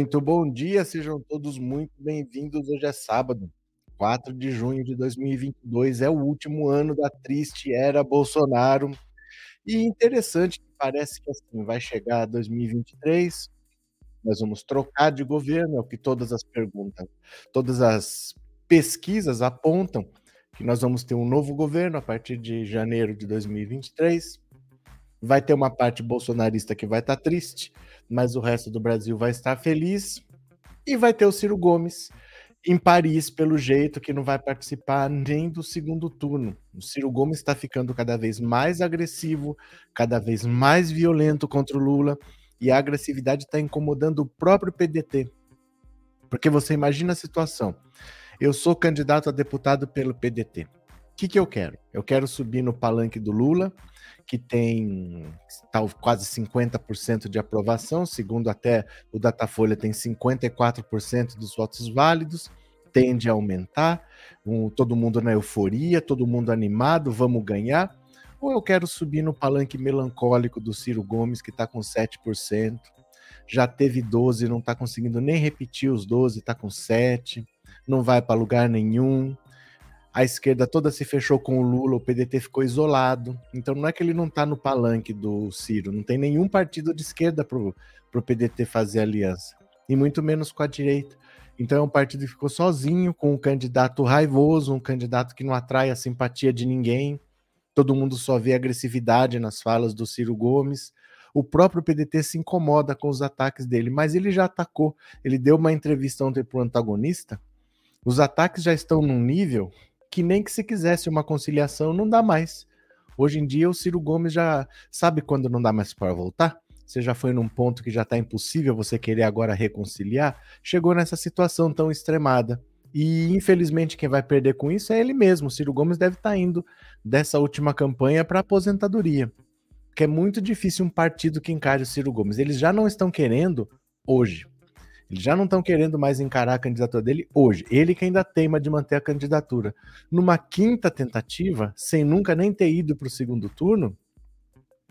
Muito bom dia, sejam todos muito bem-vindos. Hoje é sábado, 4 de junho de 2022, é o último ano da triste era Bolsonaro. E interessante parece que assim vai chegar 2023, nós vamos trocar de governo, é o que todas as perguntas, todas as pesquisas apontam que nós vamos ter um novo governo a partir de janeiro de 2023. Vai ter uma parte bolsonarista que vai estar tá triste, mas o resto do Brasil vai estar feliz. E vai ter o Ciro Gomes em Paris, pelo jeito, que não vai participar nem do segundo turno. O Ciro Gomes está ficando cada vez mais agressivo, cada vez mais violento contra o Lula, e a agressividade está incomodando o próprio PDT. Porque você imagina a situação. Eu sou candidato a deputado pelo PDT. Que, que eu quero? Eu quero subir no palanque do Lula, que tem tá, quase 50% de aprovação, segundo até o Datafolha tem 54% dos votos válidos, tende a aumentar, um, todo mundo na euforia, todo mundo animado, vamos ganhar. Ou eu quero subir no palanque melancólico do Ciro Gomes, que está com 7%, já teve 12, não está conseguindo nem repetir os 12, está com 7, não vai para lugar nenhum a esquerda toda se fechou com o Lula, o PDT ficou isolado. Então não é que ele não está no palanque do Ciro, não tem nenhum partido de esquerda para o PDT fazer aliança, e muito menos com a direita. Então é um partido que ficou sozinho, com um candidato raivoso, um candidato que não atrai a simpatia de ninguém. Todo mundo só vê agressividade nas falas do Ciro Gomes. O próprio PDT se incomoda com os ataques dele, mas ele já atacou. Ele deu uma entrevista ontem para o antagonista. Os ataques já estão num nível que nem que se quisesse uma conciliação não dá mais. Hoje em dia o Ciro Gomes já sabe quando não dá mais para voltar. Você já foi num ponto que já está impossível você querer agora reconciliar. Chegou nessa situação tão extremada. E infelizmente quem vai perder com isso é ele mesmo. O Ciro Gomes deve estar tá indo dessa última campanha para aposentadoria. Que é muito difícil um partido que encare o Ciro Gomes. Eles já não estão querendo hoje. Eles já não estão querendo mais encarar a candidatura dele hoje. Ele que ainda teima de manter a candidatura. Numa quinta tentativa, sem nunca nem ter ido para o segundo turno,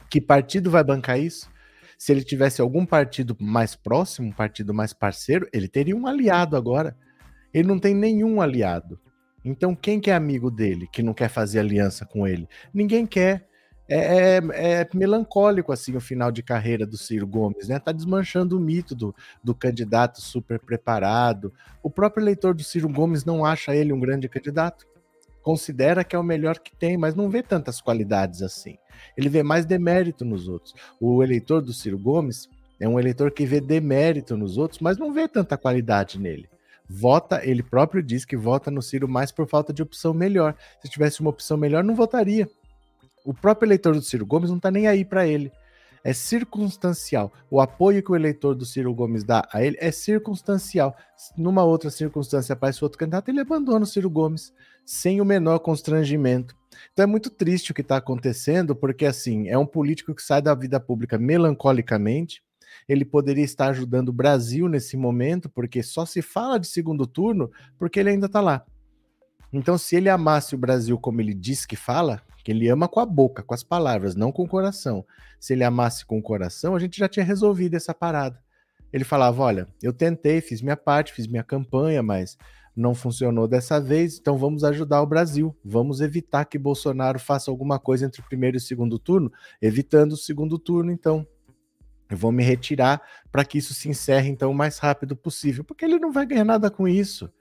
que partido vai bancar isso? Se ele tivesse algum partido mais próximo, um partido mais parceiro, ele teria um aliado agora. Ele não tem nenhum aliado. Então, quem que é amigo dele que não quer fazer aliança com ele? Ninguém quer é, é, é, melancólico assim o final de carreira do Ciro Gomes, né? Tá desmanchando o mito do, do candidato super preparado. O próprio eleitor do Ciro Gomes não acha ele um grande candidato. Considera que é o melhor que tem, mas não vê tantas qualidades assim. Ele vê mais demérito nos outros. O eleitor do Ciro Gomes é um eleitor que vê demérito nos outros, mas não vê tanta qualidade nele vota, ele próprio diz que vota no Ciro mais por falta de opção melhor. Se tivesse uma opção melhor, não votaria. O próprio eleitor do Ciro Gomes não está nem aí para ele. É circunstancial. O apoio que o eleitor do Ciro Gomes dá a ele é circunstancial. Numa outra circunstância aparece outro candidato, ele abandona o Ciro Gomes sem o menor constrangimento. Então é muito triste o que está acontecendo, porque assim, é um político que sai da vida pública melancolicamente. Ele poderia estar ajudando o Brasil nesse momento, porque só se fala de segundo turno porque ele ainda está lá. Então, se ele amasse o Brasil como ele diz que fala, que ele ama com a boca, com as palavras, não com o coração. Se ele amasse com o coração, a gente já tinha resolvido essa parada. Ele falava: Olha, eu tentei, fiz minha parte, fiz minha campanha, mas não funcionou dessa vez, então vamos ajudar o Brasil. Vamos evitar que Bolsonaro faça alguma coisa entre o primeiro e o segundo turno, evitando o segundo turno, então. Eu vou me retirar para que isso se encerre então o mais rápido possível, porque ele não vai ganhar nada com isso.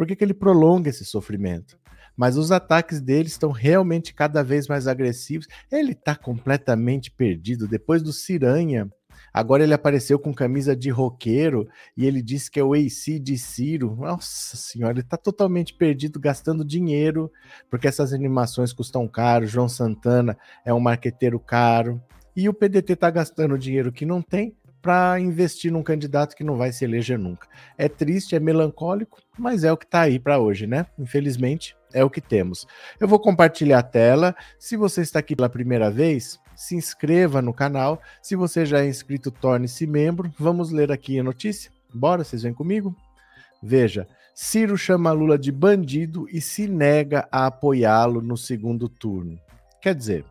Por que, que ele prolonga esse sofrimento? mas os ataques dele estão realmente cada vez mais agressivos. Ele está completamente perdido. Depois do Ciranha, agora ele apareceu com camisa de roqueiro e ele disse que é o AC de Ciro. Nossa senhora, ele está totalmente perdido, gastando dinheiro, porque essas animações custam caro. João Santana é um marqueteiro caro. E o PDT está gastando dinheiro que não tem para investir num candidato que não vai se eleger nunca. É triste, é melancólico, mas é o que está aí para hoje, né? Infelizmente, é o que temos. Eu vou compartilhar a tela. Se você está aqui pela primeira vez, se inscreva no canal. Se você já é inscrito, torne-se membro. Vamos ler aqui a notícia? Bora, vocês vêm comigo? Veja, Ciro chama Lula de bandido e se nega a apoiá-lo no segundo turno. Quer dizer,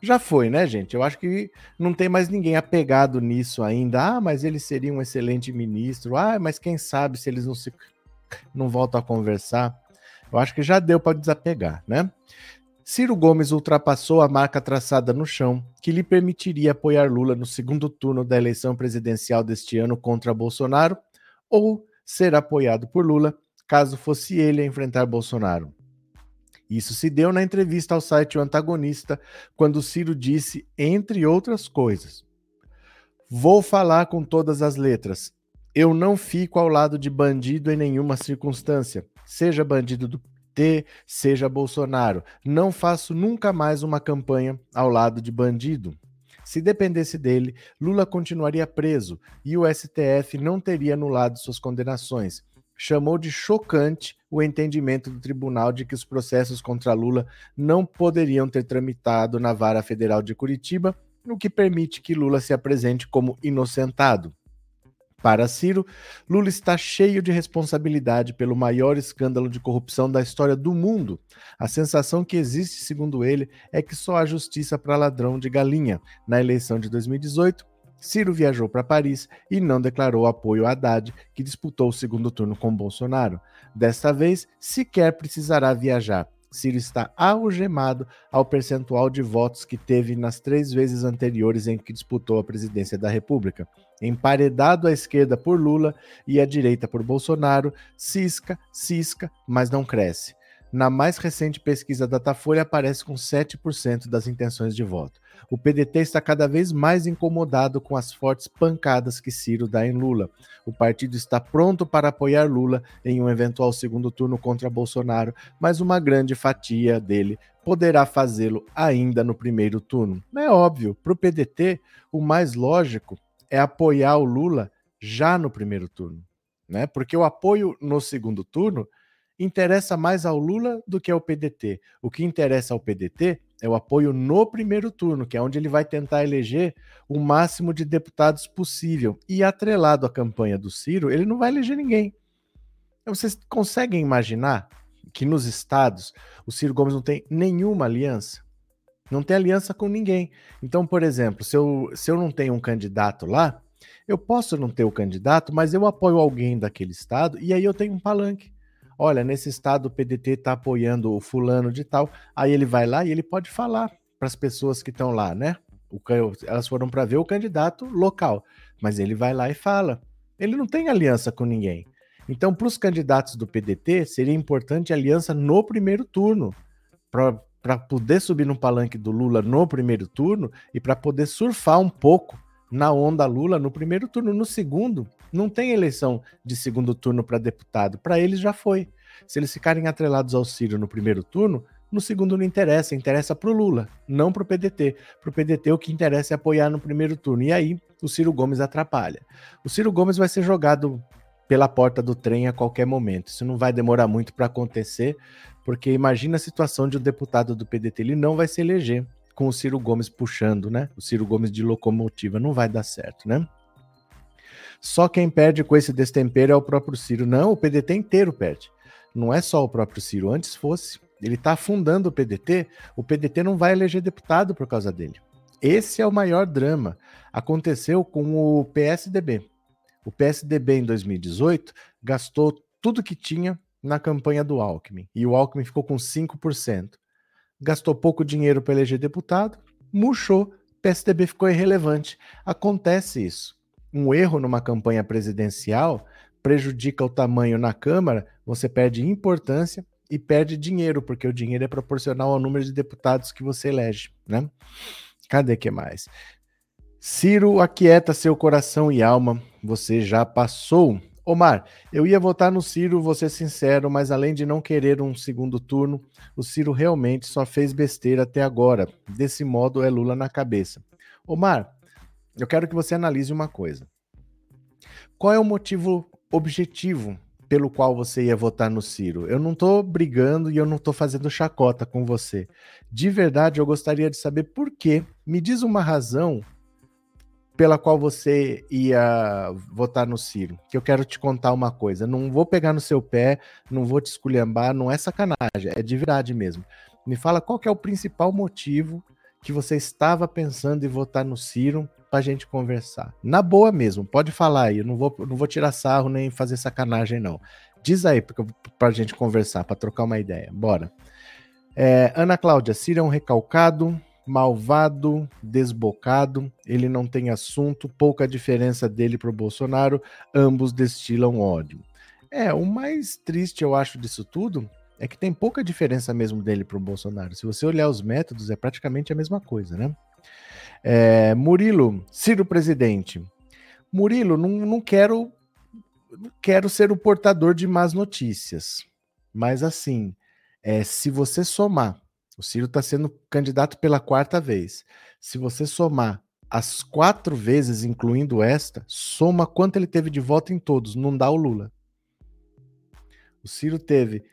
já foi, né, gente? Eu acho que não tem mais ninguém apegado nisso ainda. Ah, mas ele seria um excelente ministro. Ah, mas quem sabe se eles não se não voltam a conversar. Eu acho que já deu para desapegar, né? Ciro Gomes ultrapassou a marca traçada no chão, que lhe permitiria apoiar Lula no segundo turno da eleição presidencial deste ano contra Bolsonaro, ou ser apoiado por Lula, caso fosse ele a enfrentar Bolsonaro. Isso se deu na entrevista ao site O Antagonista, quando Ciro disse, entre outras coisas: Vou falar com todas as letras. Eu não fico ao lado de bandido em nenhuma circunstância, seja bandido do PT, seja Bolsonaro. Não faço nunca mais uma campanha ao lado de bandido. Se dependesse dele, Lula continuaria preso e o STF não teria anulado suas condenações chamou de chocante o entendimento do tribunal de que os processos contra Lula não poderiam ter tramitado na Vara Federal de Curitiba, o que permite que Lula se apresente como inocentado. Para Ciro, Lula está cheio de responsabilidade pelo maior escândalo de corrupção da história do mundo. A sensação que existe, segundo ele, é que só há justiça para ladrão de galinha. Na eleição de 2018, Ciro viajou para Paris e não declarou apoio a Haddad, que disputou o segundo turno com Bolsonaro. Desta vez, sequer precisará viajar. Ciro está algemado ao percentual de votos que teve nas três vezes anteriores em que disputou a presidência da República. Emparedado à esquerda por Lula e à direita por Bolsonaro, cisca, cisca, mas não cresce. Na mais recente pesquisa Datafolha, aparece com 7% das intenções de voto. O PDT está cada vez mais incomodado com as fortes pancadas que Ciro dá em Lula. O partido está pronto para apoiar Lula em um eventual segundo turno contra Bolsonaro, mas uma grande fatia dele poderá fazê-lo ainda no primeiro turno. É óbvio, para o PDT, o mais lógico é apoiar o Lula já no primeiro turno, né? Porque o apoio no segundo turno interessa mais ao Lula do que ao PDT. O que interessa ao PDT é o apoio no primeiro turno, que é onde ele vai tentar eleger o máximo de deputados possível. E atrelado à campanha do Ciro, ele não vai eleger ninguém. Então, vocês conseguem imaginar que nos estados o Ciro Gomes não tem nenhuma aliança? Não tem aliança com ninguém. Então, por exemplo, se eu, se eu não tenho um candidato lá, eu posso não ter o candidato, mas eu apoio alguém daquele estado e aí eu tenho um palanque olha, nesse estado o PDT está apoiando o fulano de tal, aí ele vai lá e ele pode falar para as pessoas que estão lá, né? O, elas foram para ver o candidato local, mas ele vai lá e fala. Ele não tem aliança com ninguém. Então, para os candidatos do PDT, seria importante aliança no primeiro turno, para poder subir no palanque do Lula no primeiro turno e para poder surfar um pouco na onda Lula no primeiro turno. No segundo, não tem eleição de segundo turno para deputado. Para eles já foi. Se eles ficarem atrelados ao Ciro no primeiro turno, no segundo não interessa, interessa para o Lula, não para o PDT. Para o PDT o que interessa é apoiar no primeiro turno. E aí o Ciro Gomes atrapalha. O Ciro Gomes vai ser jogado pela porta do trem a qualquer momento. Isso não vai demorar muito para acontecer, porque imagina a situação de um deputado do PDT, ele não vai se eleger com o Ciro Gomes puxando, né? O Ciro Gomes de locomotiva não vai dar certo, né? Só quem perde com esse destempero é o próprio Ciro. Não, o PDT inteiro perde. Não é só o próprio Ciro. Antes fosse. Ele está afundando o PDT. O PDT não vai eleger deputado por causa dele. Esse é o maior drama. Aconteceu com o PSDB. O PSDB em 2018 gastou tudo que tinha na campanha do Alckmin. E o Alckmin ficou com 5%. Gastou pouco dinheiro para eleger deputado, murchou, PSDB ficou irrelevante. Acontece isso um erro numa campanha presidencial prejudica o tamanho na Câmara, você perde importância e perde dinheiro, porque o dinheiro é proporcional ao número de deputados que você elege, né? Cadê que mais? Ciro aquieta seu coração e alma, você já passou. Omar, eu ia votar no Ciro, vou ser sincero, mas além de não querer um segundo turno, o Ciro realmente só fez besteira até agora. Desse modo é Lula na cabeça. Omar, eu quero que você analise uma coisa. Qual é o motivo objetivo pelo qual você ia votar no Ciro? Eu não estou brigando e eu não estou fazendo chacota com você. De verdade, eu gostaria de saber por quê. Me diz uma razão pela qual você ia votar no Ciro. Que eu quero te contar uma coisa. Não vou pegar no seu pé, não vou te esculhambar, não é sacanagem, é de verdade mesmo. Me fala qual é o principal motivo que você estava pensando em votar no Ciro para a gente conversar. Na boa mesmo, pode falar aí. Eu não vou, não vou tirar sarro nem fazer sacanagem, não. Diz aí para a gente conversar, para trocar uma ideia. Bora. É, Ana Cláudia, Ciro é um recalcado, malvado, desbocado, ele não tem assunto, pouca diferença dele para o Bolsonaro, ambos destilam ódio. É, o mais triste, eu acho, disso tudo é que tem pouca diferença mesmo dele para o Bolsonaro. Se você olhar os métodos, é praticamente a mesma coisa, né? É, Murilo, Ciro presidente. Murilo, não, não quero quero ser o portador de más notícias, mas assim, é, se você somar, o Ciro está sendo candidato pela quarta vez. Se você somar as quatro vezes, incluindo esta, soma quanto ele teve de voto em todos, não dá o Lula. O Ciro teve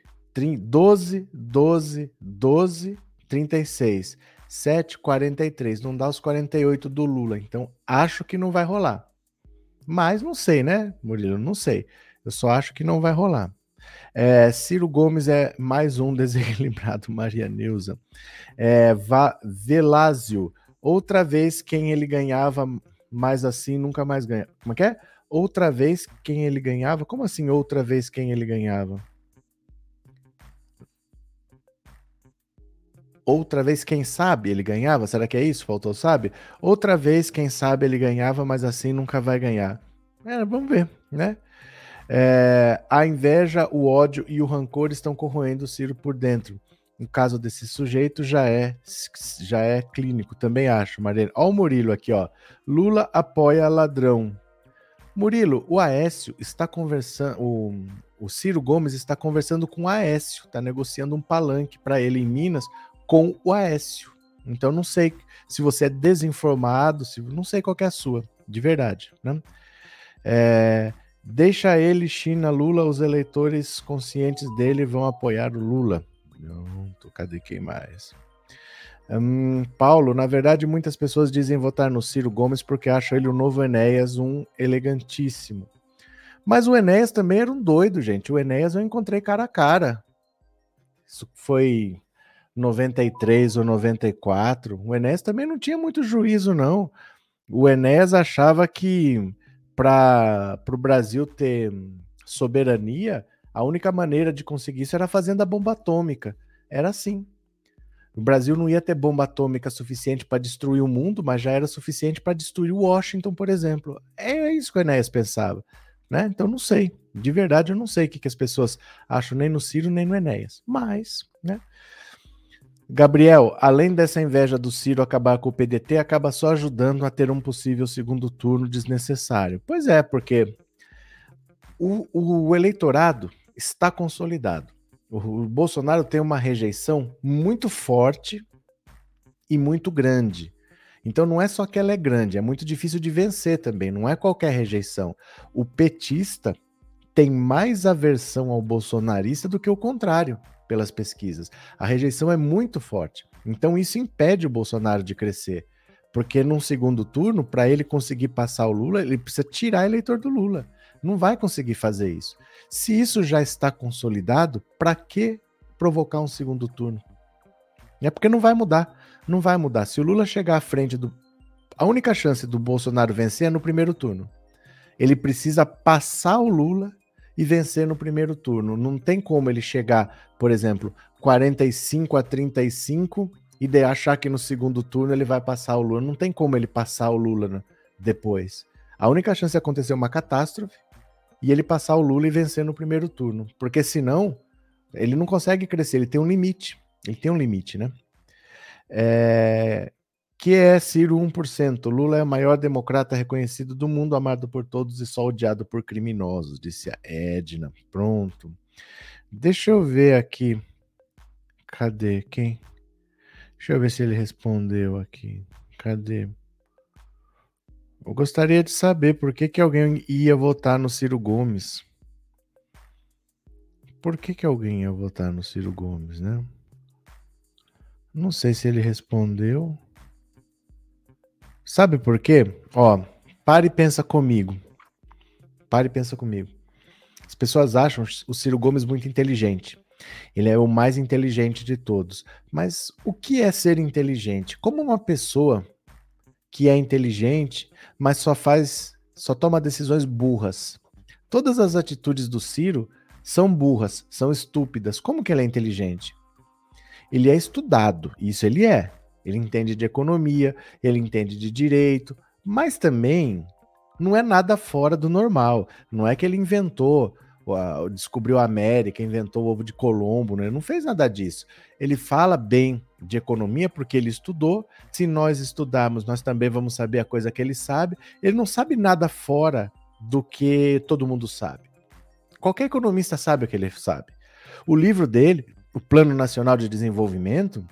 12, 12, 12, 36, 7, 43. Não dá os 48 do Lula. Então, acho que não vai rolar. Mas não sei, né, Murilo? Não sei. Eu só acho que não vai rolar. É, Ciro Gomes é mais um desequilibrado, Maria Neuza. É, Velázio, outra vez quem ele ganhava mais assim nunca mais ganha. Como é que é? Outra vez quem ele ganhava? Como assim outra vez quem ele ganhava? Outra vez, quem sabe ele ganhava? Será que é isso? Faltou, sabe? Outra vez, quem sabe ele ganhava, mas assim nunca vai ganhar. É, vamos ver, né? É, a inveja, o ódio e o rancor estão corroendo o Ciro por dentro. No caso desse sujeito, já é já é clínico, também acho, Marina. Olha o Murilo aqui, ó. Lula apoia ladrão. Murilo, o Aécio está conversando. O, o Ciro Gomes está conversando com o Aécio, está negociando um palanque para ele em Minas com o Aécio. Então não sei se você é desinformado, se não sei qual é a sua, de verdade, né? É, deixa ele, China, Lula, os eleitores conscientes dele vão apoiar o Lula. Pronto, cadê quem mais? Hum, Paulo, na verdade, muitas pessoas dizem votar no Ciro Gomes porque acham ele o novo Enéas, um elegantíssimo. Mas o Enéas também era um doido, gente. O Enéas eu encontrei cara a cara. Isso foi 93 ou 94, o Enéas também não tinha muito juízo, não. O Enéas achava que para o Brasil ter soberania, a única maneira de conseguir isso era fazendo a bomba atômica. Era assim. O Brasil não ia ter bomba atômica suficiente para destruir o mundo, mas já era suficiente para destruir Washington, por exemplo. É isso que o Enéas pensava. Né? Então não sei. De verdade, eu não sei o que, que as pessoas acham nem no Ciro nem no Enéas. Mas? Gabriel, além dessa inveja do Ciro acabar com o PDT, acaba só ajudando a ter um possível segundo turno desnecessário. Pois é, porque o, o eleitorado está consolidado. O, o Bolsonaro tem uma rejeição muito forte e muito grande. Então não é só que ela é grande, é muito difícil de vencer também, não é qualquer rejeição. O petista tem mais aversão ao bolsonarista do que o contrário pelas pesquisas. A rejeição é muito forte. Então isso impede o Bolsonaro de crescer. Porque num segundo turno, para ele conseguir passar o Lula, ele precisa tirar eleitor do Lula. Não vai conseguir fazer isso. Se isso já está consolidado, para que provocar um segundo turno? É porque não vai mudar. Não vai mudar. Se o Lula chegar à frente do. A única chance do Bolsonaro vencer é no primeiro turno. Ele precisa passar o Lula e vencer no primeiro turno. Não tem como ele chegar, por exemplo, 45 a 35 e de achar que no segundo turno ele vai passar o Lula. Não tem como ele passar o Lula né, depois. A única chance é acontecer uma catástrofe e ele passar o Lula e vencer no primeiro turno. Porque senão, ele não consegue crescer, ele tem um limite. Ele tem um limite, né? É que é Ciro 1%. Lula é o maior democrata reconhecido do mundo, amado por todos e só odiado por criminosos, disse a Edna. Pronto. Deixa eu ver aqui. Cadê? Quem? Deixa eu ver se ele respondeu aqui. Cadê? Eu gostaria de saber por que, que alguém ia votar no Ciro Gomes. Por que, que alguém ia votar no Ciro Gomes, né? Não sei se ele respondeu. Sabe por quê? Ó, pare e pensa comigo. Pare e pensa comigo. As pessoas acham o Ciro Gomes muito inteligente. Ele é o mais inteligente de todos. Mas o que é ser inteligente? Como uma pessoa que é inteligente, mas só faz, só toma decisões burras. Todas as atitudes do Ciro são burras, são estúpidas. Como que ele é inteligente? Ele é estudado, isso ele é. Ele entende de economia, ele entende de direito, mas também não é nada fora do normal. Não é que ele inventou descobriu a América, inventou o ovo de Colombo, né? Não fez nada disso. Ele fala bem de economia porque ele estudou. Se nós estudarmos, nós também vamos saber a coisa que ele sabe. Ele não sabe nada fora do que todo mundo sabe. Qualquer economista sabe o que ele sabe. O livro dele, o Plano Nacional de Desenvolvimento,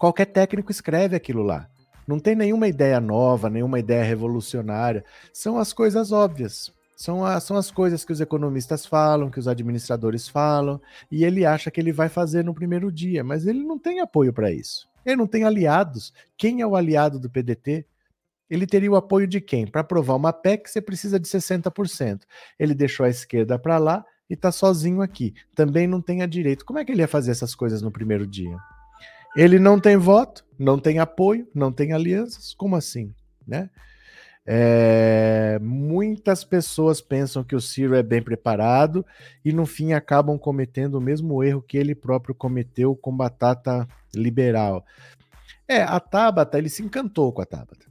qualquer técnico escreve aquilo lá. Não tem nenhuma ideia nova, nenhuma ideia revolucionária. São as coisas óbvias. São, a, são as coisas que os economistas falam, que os administradores falam, e ele acha que ele vai fazer no primeiro dia, mas ele não tem apoio para isso. Ele não tem aliados. Quem é o aliado do PDT? Ele teria o apoio de quem? Para aprovar uma PEC, você precisa de 60%. Ele deixou a esquerda para lá e está sozinho aqui. Também não tem a direito. Como é que ele ia fazer essas coisas no primeiro dia? Ele não tem voto, não tem apoio, não tem alianças. Como assim? Né? É, muitas pessoas pensam que o Ciro é bem preparado e no fim acabam cometendo o mesmo erro que ele próprio cometeu com batata liberal. É, a Tabata, ele se encantou com a Tabata.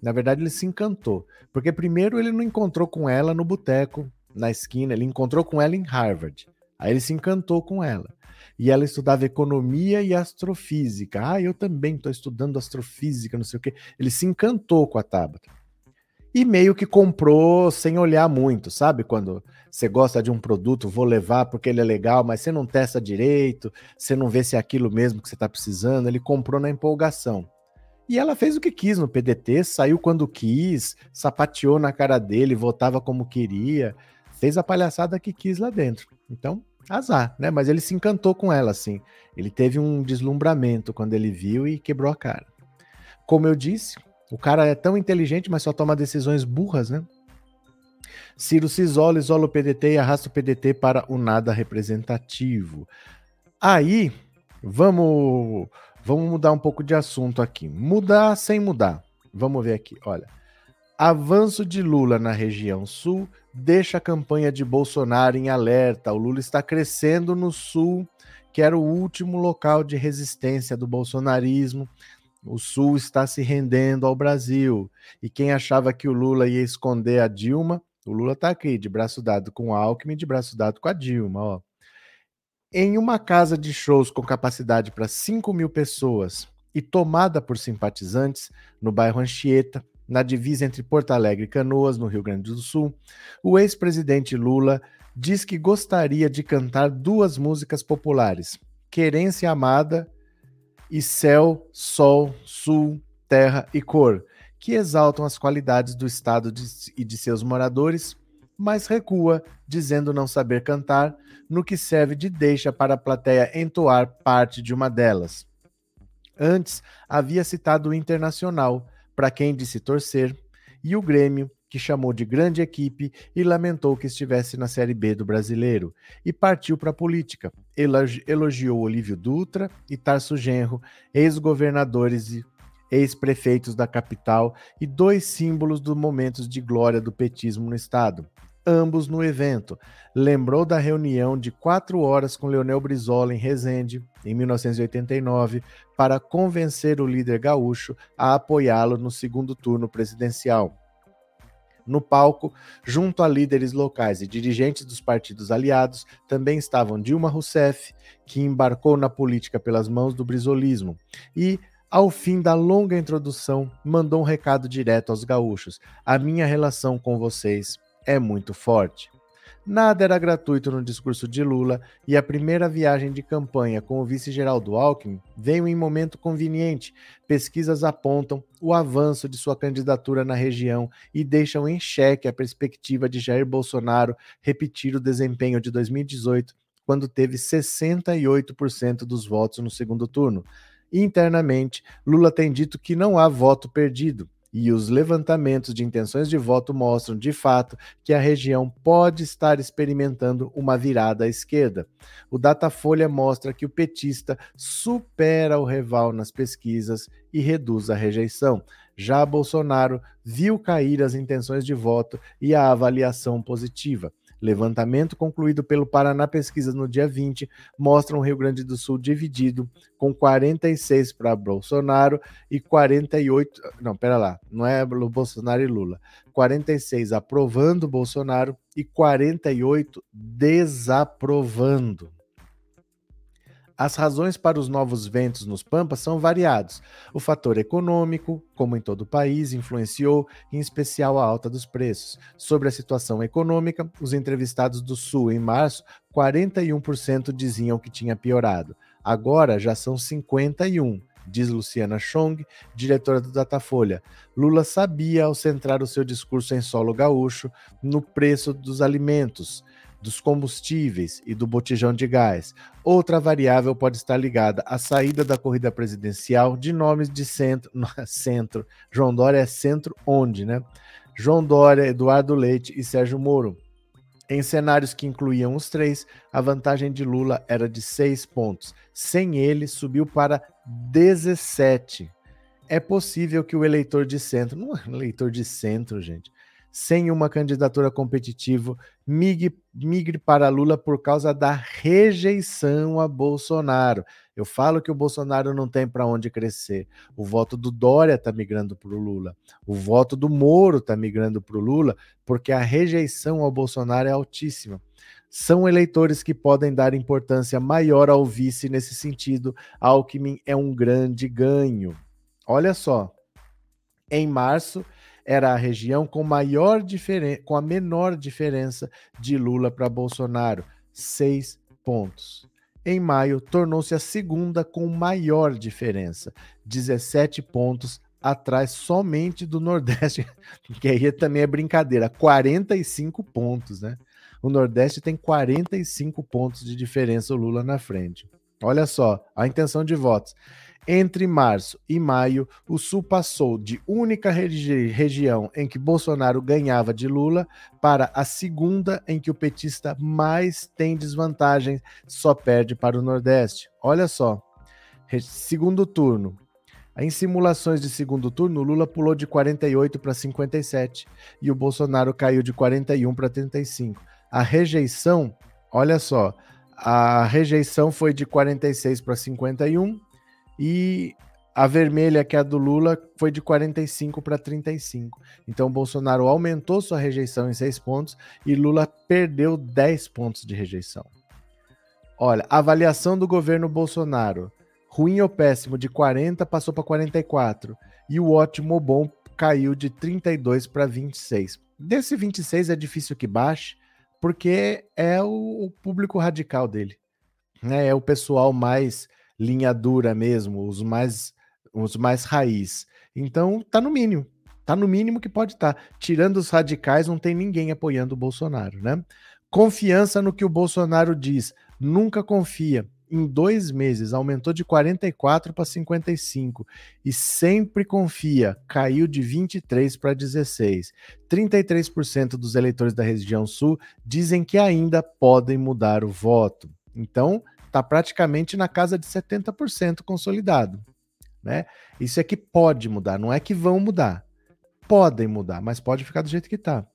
Na verdade, ele se encantou, porque primeiro ele não encontrou com ela no boteco, na esquina, ele encontrou com ela em Harvard. Aí ele se encantou com ela. E ela estudava economia e astrofísica. Ah, eu também estou estudando astrofísica, não sei o quê. Ele se encantou com a Tabata e meio que comprou sem olhar muito, sabe? Quando você gosta de um produto, vou levar porque ele é legal, mas você não testa direito, você não vê se é aquilo mesmo que você está precisando, ele comprou na empolgação. E ela fez o que quis no PDT, saiu quando quis, sapateou na cara dele, votava como queria, fez a palhaçada que quis lá dentro. Então, azar, né? Mas ele se encantou com ela, assim. Ele teve um deslumbramento quando ele viu e quebrou a cara. Como eu disse, o cara é tão inteligente, mas só toma decisões burras, né? Ciro se isola, isola o PDT e arrasta o PDT para o nada representativo. Aí, vamos, vamos mudar um pouco de assunto aqui. Mudar sem mudar. Vamos ver aqui, olha. Avanço de Lula na região sul deixa a campanha de Bolsonaro em alerta. O Lula está crescendo no sul, que era o último local de resistência do bolsonarismo. O Sul está se rendendo ao Brasil. E quem achava que o Lula ia esconder a Dilma, o Lula está aqui, de braço dado com o Alckmin, de braço dado com a Dilma. Ó. Em uma casa de shows com capacidade para 5 mil pessoas e tomada por simpatizantes, no bairro Anchieta, na divisa entre Porto Alegre e Canoas, no Rio Grande do Sul, o ex-presidente Lula diz que gostaria de cantar duas músicas populares, Querência Amada e céu, sol, sul, terra e cor, que exaltam as qualidades do estado de, e de seus moradores, mas recua, dizendo não saber cantar, no que serve de deixa para a plateia entoar parte de uma delas. Antes, havia citado o Internacional, para quem disse torcer, e o Grêmio, que chamou de grande equipe e lamentou que estivesse na Série B do brasileiro, e partiu para a política. Elogiou Olívio Dutra e Tarso Genro, ex-governadores e ex-prefeitos da capital e dois símbolos dos momentos de glória do petismo no estado, ambos no evento. Lembrou da reunião de quatro horas com Leonel Brizola em Resende, em 1989, para convencer o líder gaúcho a apoiá-lo no segundo turno presidencial. No palco, junto a líderes locais e dirigentes dos partidos aliados, também estavam Dilma Rousseff, que embarcou na política pelas mãos do brizolismo, e, ao fim da longa introdução, mandou um recado direto aos gaúchos: A minha relação com vocês é muito forte. Nada era gratuito no discurso de Lula e a primeira viagem de campanha com o vice-geraldo Alckmin veio em momento conveniente. Pesquisas apontam o avanço de sua candidatura na região e deixam em xeque a perspectiva de Jair Bolsonaro repetir o desempenho de 2018, quando teve 68% dos votos no segundo turno. Internamente, Lula tem dito que não há voto perdido e os levantamentos de intenções de voto mostram, de fato, que a região pode estar experimentando uma virada à esquerda. O Datafolha mostra que o petista supera o rival nas pesquisas e reduz a rejeição. Já Bolsonaro viu cair as intenções de voto e a avaliação positiva. Levantamento concluído pelo Paraná Pesquisas no dia 20 mostra um Rio Grande do Sul dividido com 46 para Bolsonaro e 48, não, pera lá, não é Bolsonaro e Lula. 46 aprovando Bolsonaro e 48 desaprovando. As razões para os novos ventos nos Pampas são variados. O fator econômico, como em todo o país, influenciou, em especial a alta dos preços. Sobre a situação econômica, os entrevistados do Sul em março, 41% diziam que tinha piorado. Agora já são 51 diz Luciana Chong, diretora do Datafolha. Lula sabia, ao centrar o seu discurso em solo gaúcho, no preço dos alimentos dos combustíveis e do botijão de gás. Outra variável pode estar ligada à saída da corrida presidencial de nomes de centro, centro. João Dória é centro onde, né? João Dória, Eduardo Leite e Sérgio Moro. Em cenários que incluíam os três, a vantagem de Lula era de seis pontos. Sem ele, subiu para 17. É possível que o eleitor de centro, não é eleitor de centro, gente, sem uma candidatura competitiva, migre, migre para Lula por causa da rejeição a Bolsonaro. Eu falo que o Bolsonaro não tem para onde crescer. O voto do Dória está migrando para o Lula. O voto do Moro está migrando para o Lula, porque a rejeição ao Bolsonaro é altíssima. São eleitores que podem dar importância maior ao vice nesse sentido. Alckmin é um grande ganho. Olha só, em março, era a região com maior diferença, com a menor diferença de Lula para Bolsonaro, seis pontos. Em maio, tornou-se a segunda com maior diferença, 17 pontos atrás somente do Nordeste, que aí também é brincadeira, 45 pontos, né? O Nordeste tem 45 pontos de diferença o Lula na frente. Olha só, a intenção de votos. Entre março e maio, o Sul passou de única regi região em que Bolsonaro ganhava de Lula para a segunda em que o petista mais tem desvantagem, só perde para o Nordeste. Olha só. Segundo turno. Em simulações de segundo turno, Lula pulou de 48 para 57 e o Bolsonaro caiu de 41 para 35. A rejeição, olha só, a rejeição foi de 46 para 51 e a vermelha, que é a do Lula, foi de 45 para 35. Então, Bolsonaro aumentou sua rejeição em 6 pontos e Lula perdeu 10 pontos de rejeição. Olha, avaliação do governo Bolsonaro. Ruim ou péssimo, de 40 passou para 44. E o ótimo ou bom caiu de 32 para 26. Desse 26 é difícil que baixe, porque é o, público radical dele. Né? É o pessoal mais linha dura mesmo, os mais os mais raiz. Então tá no mínimo, tá no mínimo que pode estar. Tá. Tirando os radicais, não tem ninguém apoiando o Bolsonaro, né? Confiança no que o Bolsonaro diz. Nunca confia. Em dois meses aumentou de 44 para 55 e sempre confia, caiu de 23 para 16. 33% dos eleitores da região sul dizem que ainda podem mudar o voto. Então, está praticamente na casa de 70% consolidado. Né? Isso é que pode mudar, não é que vão mudar. Podem mudar, mas pode ficar do jeito que está.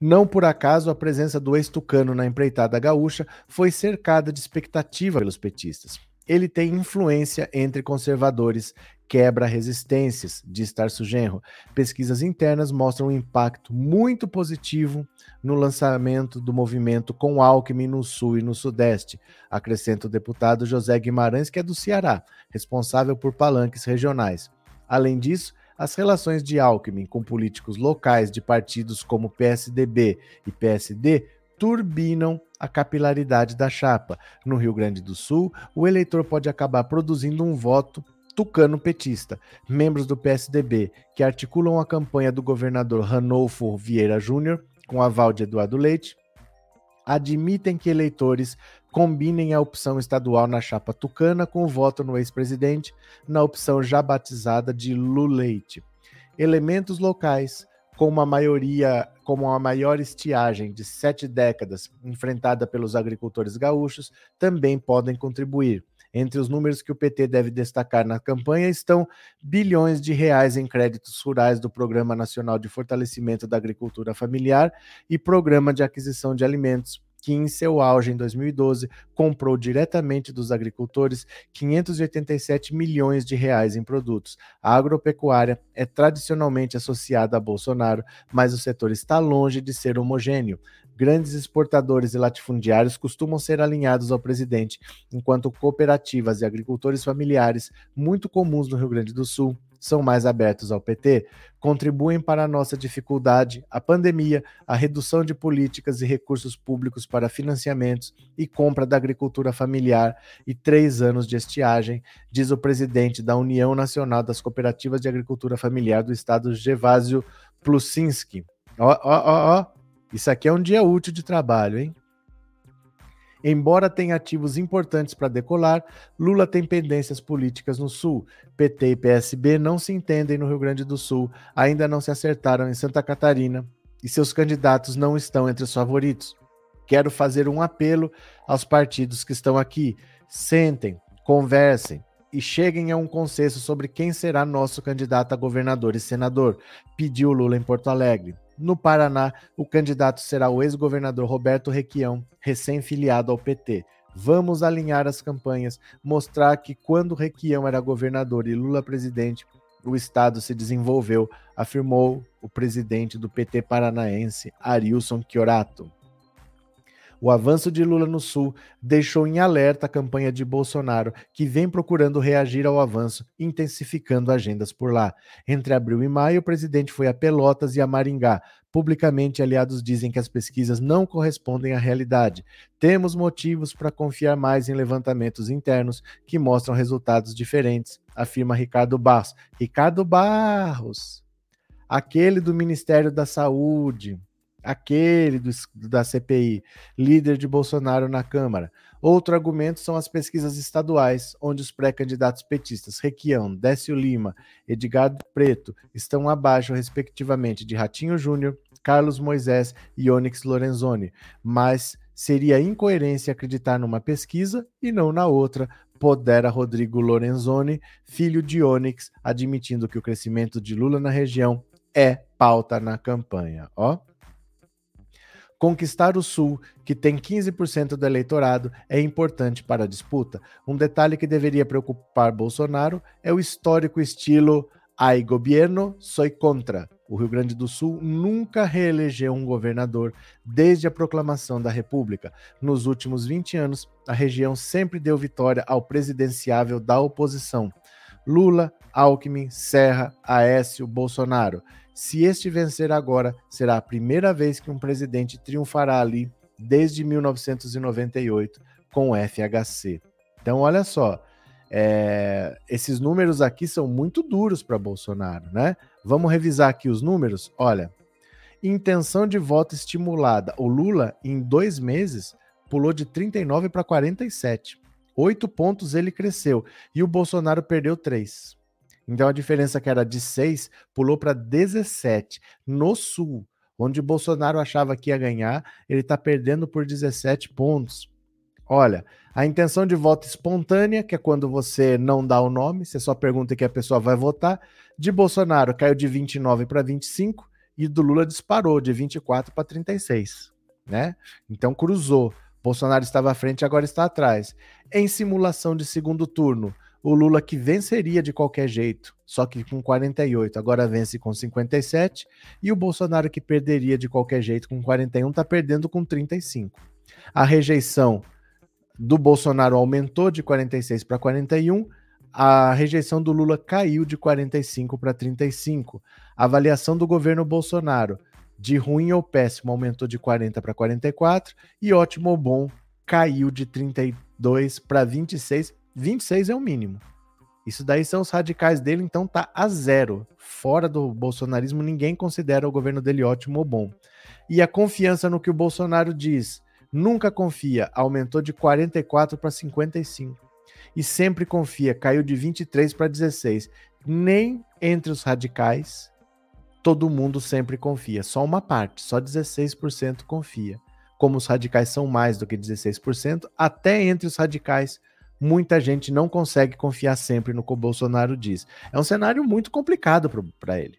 Não por acaso a presença do ex-tucano na empreitada gaúcha foi cercada de expectativa pelos petistas. Ele tem influência entre conservadores quebra resistências, diz Tarso Genro. Pesquisas internas mostram um impacto muito positivo no lançamento do movimento com Alckmin no Sul e no Sudeste, acrescenta o deputado José Guimarães, que é do Ceará, responsável por palanques regionais. Além disso, as relações de Alckmin com políticos locais de partidos como PSDB e PSD turbinam a capilaridade da chapa. No Rio Grande do Sul, o eleitor pode acabar produzindo um voto tucano petista, membros do PSDB, que articulam a campanha do governador Ranolfo Vieira Júnior, com aval de Eduardo Leite, admitem que eleitores combinem a opção estadual na chapa tucana com o voto no ex-presidente, na opção já batizada de Luleite. elementos locais, como a maioria, como a maior estiagem de sete décadas enfrentada pelos agricultores gaúchos, também podem contribuir. Entre os números que o PT deve destacar na campanha estão bilhões de reais em créditos rurais do Programa Nacional de Fortalecimento da Agricultura Familiar e Programa de Aquisição de Alimentos, que em seu auge em 2012 comprou diretamente dos agricultores 587 milhões de reais em produtos. A agropecuária é tradicionalmente associada a Bolsonaro, mas o setor está longe de ser homogêneo. Grandes exportadores e latifundiários costumam ser alinhados ao presidente, enquanto cooperativas e agricultores familiares, muito comuns no Rio Grande do Sul, são mais abertos ao PT, contribuem para a nossa dificuldade, a pandemia, a redução de políticas e recursos públicos para financiamentos e compra da agricultura familiar e três anos de estiagem, diz o presidente da União Nacional das Cooperativas de Agricultura Familiar do Estado, Gevásio Plusinski. Ó, ó, ó, ó, isso aqui é um dia útil de trabalho, hein? Embora tenha ativos importantes para decolar, Lula tem pendências políticas no Sul. PT e PSB não se entendem no Rio Grande do Sul, ainda não se acertaram em Santa Catarina e seus candidatos não estão entre os favoritos. Quero fazer um apelo aos partidos que estão aqui. Sentem, conversem e cheguem a um consenso sobre quem será nosso candidato a governador e senador, pediu Lula em Porto Alegre. No Paraná, o candidato será o ex-governador Roberto Requião, recém-filiado ao PT. Vamos alinhar as campanhas, mostrar que quando Requião era governador e Lula presidente, o Estado se desenvolveu, afirmou o presidente do PT paranaense, Arilson Chiorato. O avanço de Lula no Sul deixou em alerta a campanha de Bolsonaro, que vem procurando reagir ao avanço, intensificando agendas por lá. Entre abril e maio, o presidente foi a Pelotas e a Maringá. Publicamente, aliados dizem que as pesquisas não correspondem à realidade. Temos motivos para confiar mais em levantamentos internos que mostram resultados diferentes, afirma Ricardo Barros. Ricardo Barros, aquele do Ministério da Saúde aquele do, da CPI, líder de Bolsonaro na Câmara. Outro argumento são as pesquisas estaduais, onde os pré-candidatos petistas Requião, Décio Lima, Edgar Preto estão abaixo, respectivamente, de Ratinho Júnior, Carlos Moisés e Onyx Lorenzoni. Mas seria incoerência acreditar numa pesquisa e não na outra, Podera Rodrigo Lorenzoni, filho de Onyx, admitindo que o crescimento de Lula na região é pauta na campanha. Ó. Conquistar o Sul, que tem 15% do eleitorado, é importante para a disputa. Um detalhe que deveria preocupar Bolsonaro é o histórico estilo Ai governo, soy contra. O Rio Grande do Sul nunca reelegeu um governador desde a proclamação da República. Nos últimos 20 anos, a região sempre deu vitória ao presidenciável da oposição. Lula, Alckmin, Serra, Aécio, Bolsonaro. Se este vencer agora, será a primeira vez que um presidente triunfará ali desde 1998 com o FHC. Então, olha só, é, esses números aqui são muito duros para Bolsonaro, né? Vamos revisar aqui os números? Olha, intenção de voto estimulada. O Lula, em dois meses, pulou de 39 para 47. Oito pontos ele cresceu. E o Bolsonaro perdeu três. Então a diferença que era de 6 pulou para 17 no Sul, onde Bolsonaro achava que ia ganhar, ele está perdendo por 17 pontos. Olha, a intenção de voto espontânea, que é quando você não dá o nome, você só pergunta que a pessoa vai votar, de Bolsonaro caiu de 29 para 25 e do Lula disparou de 24 para 36, né? Então cruzou. Bolsonaro estava à frente, agora está atrás. Em simulação de segundo turno, o Lula que venceria de qualquer jeito, só que com 48, agora vence com 57, e o Bolsonaro que perderia de qualquer jeito com 41 está perdendo com 35. A rejeição do Bolsonaro aumentou de 46 para 41, a rejeição do Lula caiu de 45 para 35. A avaliação do governo Bolsonaro de ruim ou péssimo aumentou de 40 para 44 e ótimo ou bom caiu de 32 para 26 26 é o mínimo. Isso daí são os radicais dele, então tá a zero. Fora do bolsonarismo, ninguém considera o governo dele ótimo ou bom. E a confiança no que o Bolsonaro diz, nunca confia, aumentou de 44 para 55. E sempre confia, caiu de 23 para 16. Nem entre os radicais todo mundo sempre confia. Só uma parte, só 16% confia. Como os radicais são mais do que 16%, até entre os radicais, muita gente não consegue confiar sempre no que o Bolsonaro diz. É um cenário muito complicado para ele.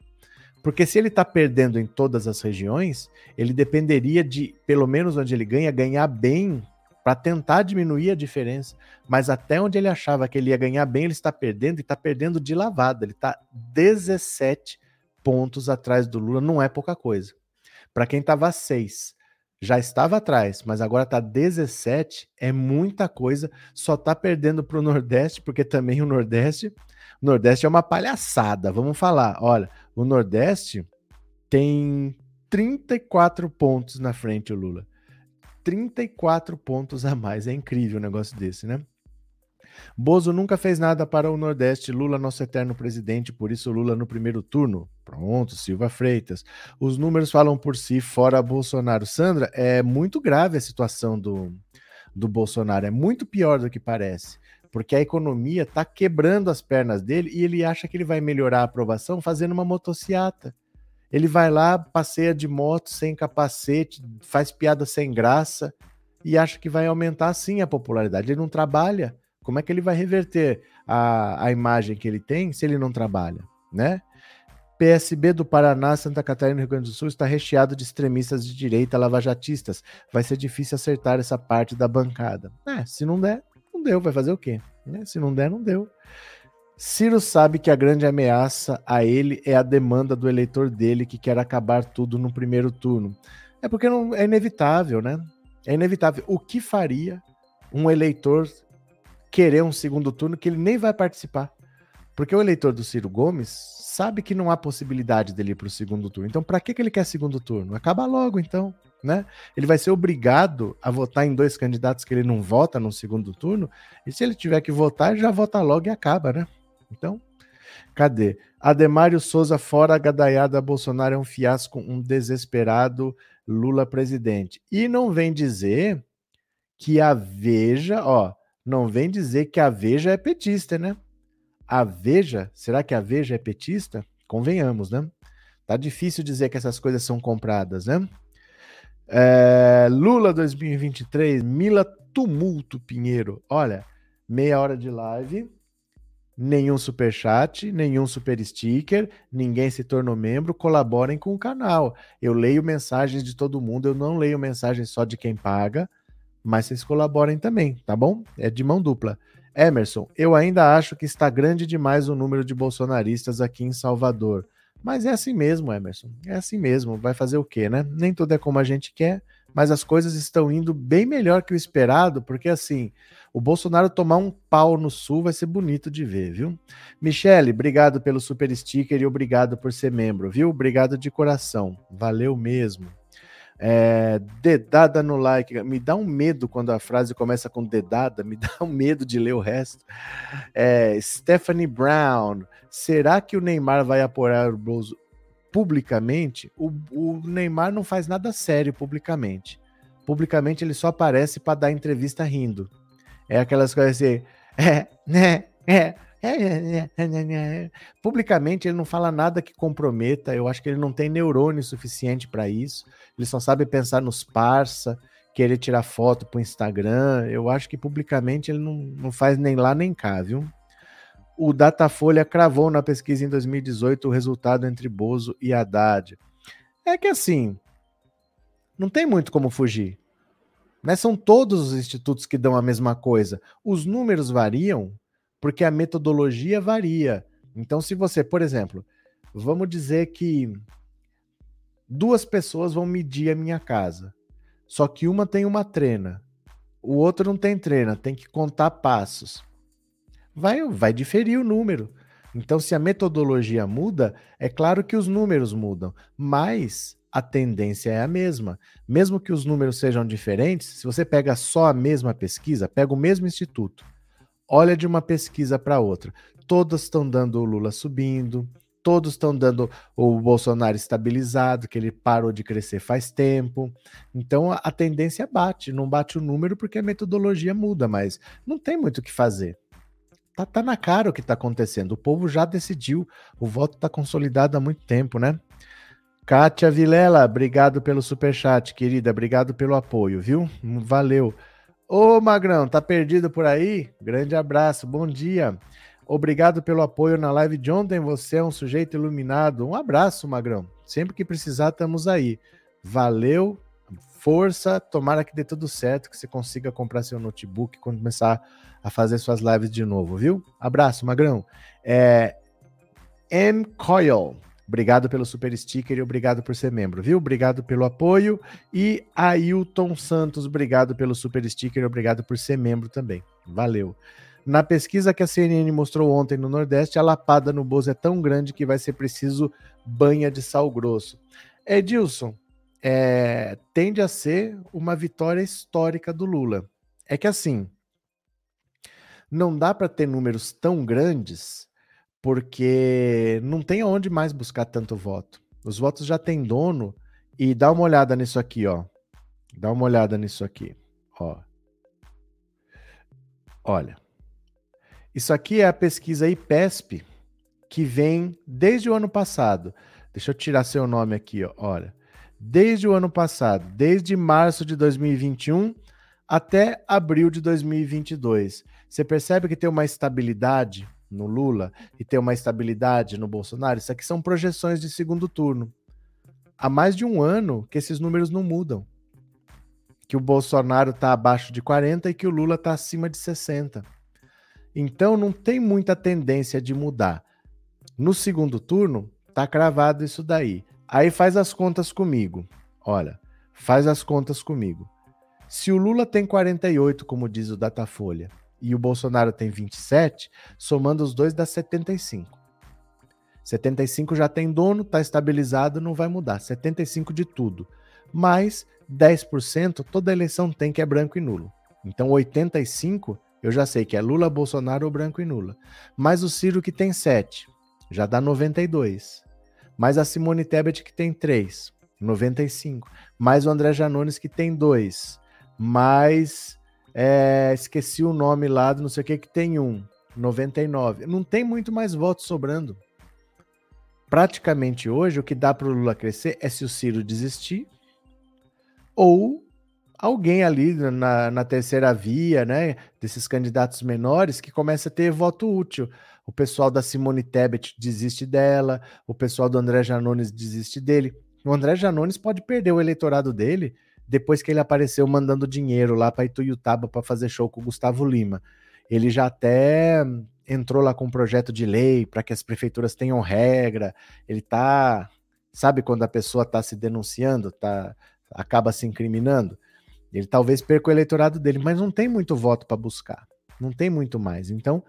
Porque se ele está perdendo em todas as regiões, ele dependeria de, pelo menos onde ele ganha, ganhar bem para tentar diminuir a diferença. Mas até onde ele achava que ele ia ganhar bem, ele está perdendo e está perdendo de lavada. Ele está 17 pontos atrás do Lula, não é pouca coisa. Para quem estava 6, já estava atrás, mas agora está 17, é muita coisa. Só está perdendo para o Nordeste, porque também o Nordeste, o Nordeste é uma palhaçada. Vamos falar, olha, o Nordeste tem 34 pontos na frente, o Lula. 34 pontos a mais. É incrível um negócio desse, né? Bozo nunca fez nada para o Nordeste. Lula, nosso eterno presidente, por isso Lula no primeiro turno. Pronto, Silva Freitas. Os números falam por si, fora Bolsonaro. Sandra, é muito grave a situação do, do Bolsonaro. É muito pior do que parece porque a economia está quebrando as pernas dele e ele acha que ele vai melhorar a aprovação fazendo uma motociata. Ele vai lá, passeia de moto sem capacete, faz piada sem graça e acha que vai aumentar assim a popularidade. Ele não trabalha. Como é que ele vai reverter a, a imagem que ele tem se ele não trabalha, né? PSB do Paraná, Santa Catarina e Rio Grande do Sul está recheado de extremistas de direita lavajatistas. Vai ser difícil acertar essa parte da bancada. É, se não der, deu, vai fazer o quê? Né? Se não der, não deu. Ciro sabe que a grande ameaça a ele é a demanda do eleitor dele que quer acabar tudo no primeiro turno. É porque não é inevitável, né? É inevitável. O que faria um eleitor querer um segundo turno que ele nem vai participar? Porque o eleitor do Ciro Gomes sabe que não há possibilidade dele ir para o segundo turno. Então, para que, que ele quer segundo turno? Acaba logo, então né? Ele vai ser obrigado a votar em dois candidatos que ele não vota no segundo turno, e se ele tiver que votar, já vota logo e acaba, né? Então, cadê? Ademário Souza fora gadaiada Bolsonaro é um fiasco, um desesperado Lula presidente. E não vem dizer que a Veja, ó, não vem dizer que a Veja é petista, né? A Veja, será que a Veja é petista? Convenhamos, né? Tá difícil dizer que essas coisas são compradas, né? É, Lula 2023, Mila Tumulto Pinheiro. Olha, meia hora de live, nenhum super chat, nenhum super sticker, ninguém se tornou membro, colaborem com o canal. Eu leio mensagens de todo mundo, eu não leio mensagens só de quem paga, mas vocês colaborem também, tá bom? É de mão dupla. Emerson, eu ainda acho que está grande demais o número de bolsonaristas aqui em Salvador. Mas é assim mesmo, Emerson. É assim mesmo. Vai fazer o quê, né? Nem tudo é como a gente quer, mas as coisas estão indo bem melhor que o esperado, porque assim, o Bolsonaro tomar um pau no sul vai ser bonito de ver, viu? Michele, obrigado pelo super sticker e obrigado por ser membro, viu? Obrigado de coração. Valeu mesmo. É, dedada no like. Me dá um medo quando a frase começa com dedada, me dá um medo de ler o resto. É, Stephanie Brown. Será que o Neymar vai apoiar o Bozo publicamente? O, o Neymar não faz nada sério publicamente. Publicamente ele só aparece para dar entrevista rindo. É aquelas coisas assim, é, né, é, Publicamente ele não fala nada que comprometa. Eu acho que ele não tem neurônio suficiente para isso. Ele só sabe pensar nos parça, querer tirar foto para o Instagram. Eu acho que publicamente ele não, não faz nem lá nem cá, viu? O Datafolha cravou na pesquisa em 2018 o resultado entre Bozo e Haddad. É que assim, não tem muito como fugir. Né? São todos os institutos que dão a mesma coisa. Os números variam, porque a metodologia varia. Então, se você, por exemplo, vamos dizer que duas pessoas vão medir a minha casa, só que uma tem uma trena, o outro não tem trena, tem que contar passos. Vai, vai diferir o número. Então, se a metodologia muda, é claro que os números mudam, mas a tendência é a mesma. Mesmo que os números sejam diferentes, se você pega só a mesma pesquisa, pega o mesmo instituto, olha de uma pesquisa para outra. Todas estão dando o Lula subindo, todos estão dando o Bolsonaro estabilizado, que ele parou de crescer faz tempo. Então a, tendência bate, não bate o número porque a metodologia muda, mas não tem muito o que fazer. Tá, tá na cara o que está acontecendo. O povo já decidiu, o voto está consolidado há muito tempo, né? Kátia Vilela, obrigado pelo superchat, querida. Obrigado pelo apoio, viu? Valeu. Ô, Magrão, tá perdido por aí? Grande abraço, bom dia. Obrigado pelo apoio na live de ontem. Você é um sujeito iluminado. Um abraço, Magrão. Sempre que precisar, estamos aí. Valeu, força. Tomara que dê tudo certo, que você consiga comprar seu notebook quando começar a fazer suas lives de novo, viu? Abraço, Magrão. É, M. Coyle. Obrigado pelo super sticker e obrigado por ser membro, viu? Obrigado pelo apoio. E Ailton Santos, obrigado pelo super sticker e obrigado por ser membro também. Valeu. Na pesquisa que a CNN mostrou ontem no Nordeste, a lapada no Bozo é tão grande que vai ser preciso banha de sal grosso. Edilson, é, tende a ser uma vitória histórica do Lula. É que assim, não dá para ter números tão grandes porque não tem aonde mais buscar tanto voto. Os votos já têm dono e dá uma olhada nisso aqui, ó. Dá uma olhada nisso aqui, ó. Olha. Isso aqui é a pesquisa IPESP, que vem desde o ano passado. Deixa eu tirar seu nome aqui, ó. olha. Desde o ano passado, desde março de 2021 até abril de 2022. Você percebe que tem uma estabilidade no Lula e tem uma estabilidade no Bolsonaro? Isso aqui são projeções de segundo turno. Há mais de um ano que esses números não mudam. Que o Bolsonaro está abaixo de 40 e que o Lula está acima de 60. Então não tem muita tendência de mudar. No segundo turno, tá cravado isso daí. Aí faz as contas comigo. Olha, faz as contas comigo. Se o Lula tem 48, como diz o Datafolha, e o Bolsonaro tem 27, somando os dois dá 75. 75 já tem dono, tá estabilizado, não vai mudar. 75 de tudo. Mais 10%, toda eleição tem que é branco e nulo. Então 85 eu já sei que é Lula, Bolsonaro ou branco e nula. Mas o Ciro que tem 7, já dá 92. Mais a Simone Tebet que tem 3, 95. Mais o André Janones que tem 2. Mais. É, esqueci o nome lá não sei o que que tem 1, 99. Não tem muito mais votos sobrando. Praticamente hoje, o que dá para o Lula crescer é se o Ciro desistir ou alguém ali na, na terceira via, né, desses candidatos menores, que começa a ter voto útil. O pessoal da Simone Tebet desiste dela, o pessoal do André Janones desiste dele. O André Janones pode perder o eleitorado dele depois que ele apareceu mandando dinheiro lá para Ituiutaba para fazer show com o Gustavo Lima. Ele já até entrou lá com um projeto de lei para que as prefeituras tenham regra. Ele tá, sabe quando a pessoa está se denunciando, tá acaba se incriminando? Ele talvez perca o eleitorado dele, mas não tem muito voto para buscar. Não tem muito mais. Então,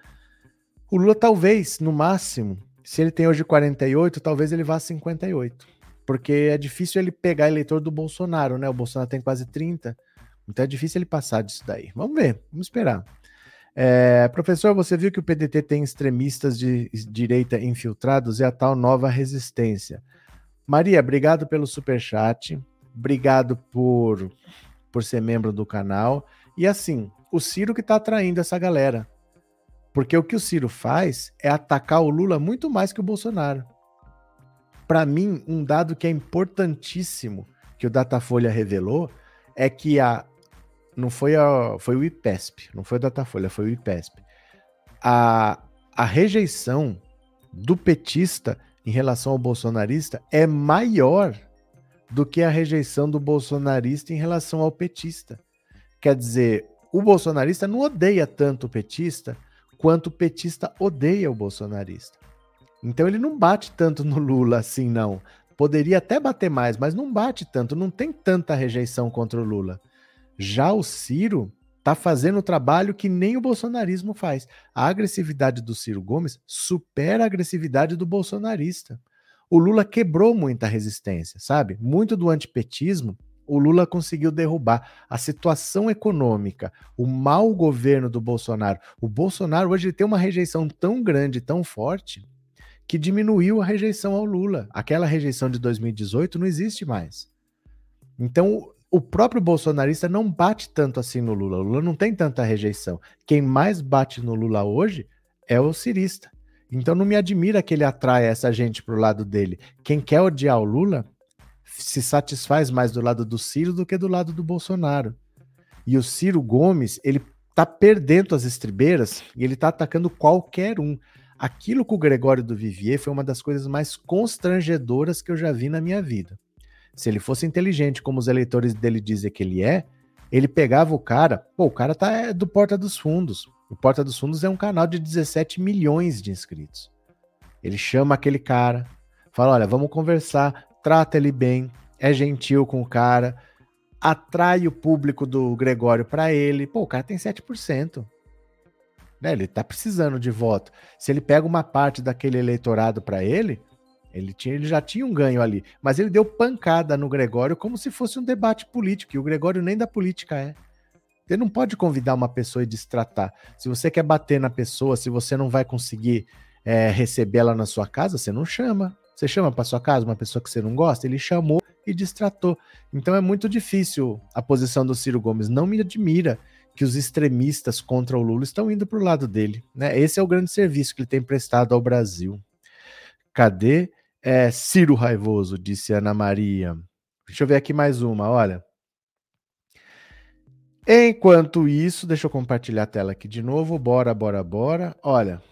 o Lula talvez, no máximo, se ele tem hoje 48, talvez ele vá a 58. Porque é difícil ele pegar eleitor do Bolsonaro, né? O Bolsonaro tem quase 30. Então é difícil ele passar disso daí. Vamos ver, vamos esperar. É, professor, você viu que o PDT tem extremistas de direita infiltrados e a tal nova resistência. Maria, obrigado pelo super chat. Obrigado por por ser membro do canal. E assim, o Ciro que está atraindo essa galera. Porque o que o Ciro faz é atacar o Lula muito mais que o Bolsonaro. Para mim, um dado que é importantíssimo que o Datafolha revelou é que a não foi a foi o IPESP, não foi o Datafolha, foi o IPESP. A, a rejeição do petista em relação ao bolsonarista é maior do que a rejeição do bolsonarista em relação ao petista. Quer dizer, o bolsonarista não odeia tanto o petista quanto o petista odeia o bolsonarista. Então ele não bate tanto no Lula assim, não. Poderia até bater mais, mas não bate tanto, não tem tanta rejeição contra o Lula. Já o Ciro tá fazendo o trabalho que nem o bolsonarismo faz. A agressividade do Ciro Gomes supera a agressividade do bolsonarista o Lula quebrou muita resistência, sabe? Muito do antipetismo o Lula conseguiu derrubar a situação econômica, o mau governo do Bolsonaro. O Bolsonaro hoje tem uma rejeição tão grande, tão forte, que diminuiu a rejeição ao Lula. Aquela rejeição de 2018 não existe mais. Então, o próprio bolsonarista não bate tanto assim no Lula. O Lula não tem tanta rejeição. Quem mais bate no Lula hoje é o cirista. Então não me admira que ele atraia essa gente para o lado dele. Quem quer odiar o Lula se satisfaz mais do lado do Ciro do que do lado do Bolsonaro. E o Ciro Gomes, ele tá perdendo as estribeiras e ele tá atacando qualquer um. Aquilo com o Gregório do Vivier foi uma das coisas mais constrangedoras que eu já vi na minha vida. Se ele fosse inteligente, como os eleitores dele dizem que ele é, ele pegava o cara, pô, o cara tá é, do Porta dos Fundos. O Porta dos Fundos é um canal de 17 milhões de inscritos. Ele chama aquele cara, fala: olha, vamos conversar, trata ele bem, é gentil com o cara, atrai o público do Gregório para ele. Pô, o cara tem 7%. Né? Ele tá precisando de voto. Se ele pega uma parte daquele eleitorado para ele, ele, tinha, ele já tinha um ganho ali. Mas ele deu pancada no Gregório como se fosse um debate político, e o Gregório nem da política é. Você não pode convidar uma pessoa e destratar. Se você quer bater na pessoa, se você não vai conseguir é, receber ela na sua casa, você não chama. Você chama para sua casa uma pessoa que você não gosta? Ele chamou e distratou. Então é muito difícil a posição do Ciro Gomes. Não me admira que os extremistas contra o Lula estão indo para o lado dele. Né? Esse é o grande serviço que ele tem prestado ao Brasil. Cadê? É, Ciro Raivoso, disse Ana Maria. Deixa eu ver aqui mais uma, olha. Enquanto isso, deixa eu compartilhar a tela aqui de novo. Bora, bora, bora. Olha,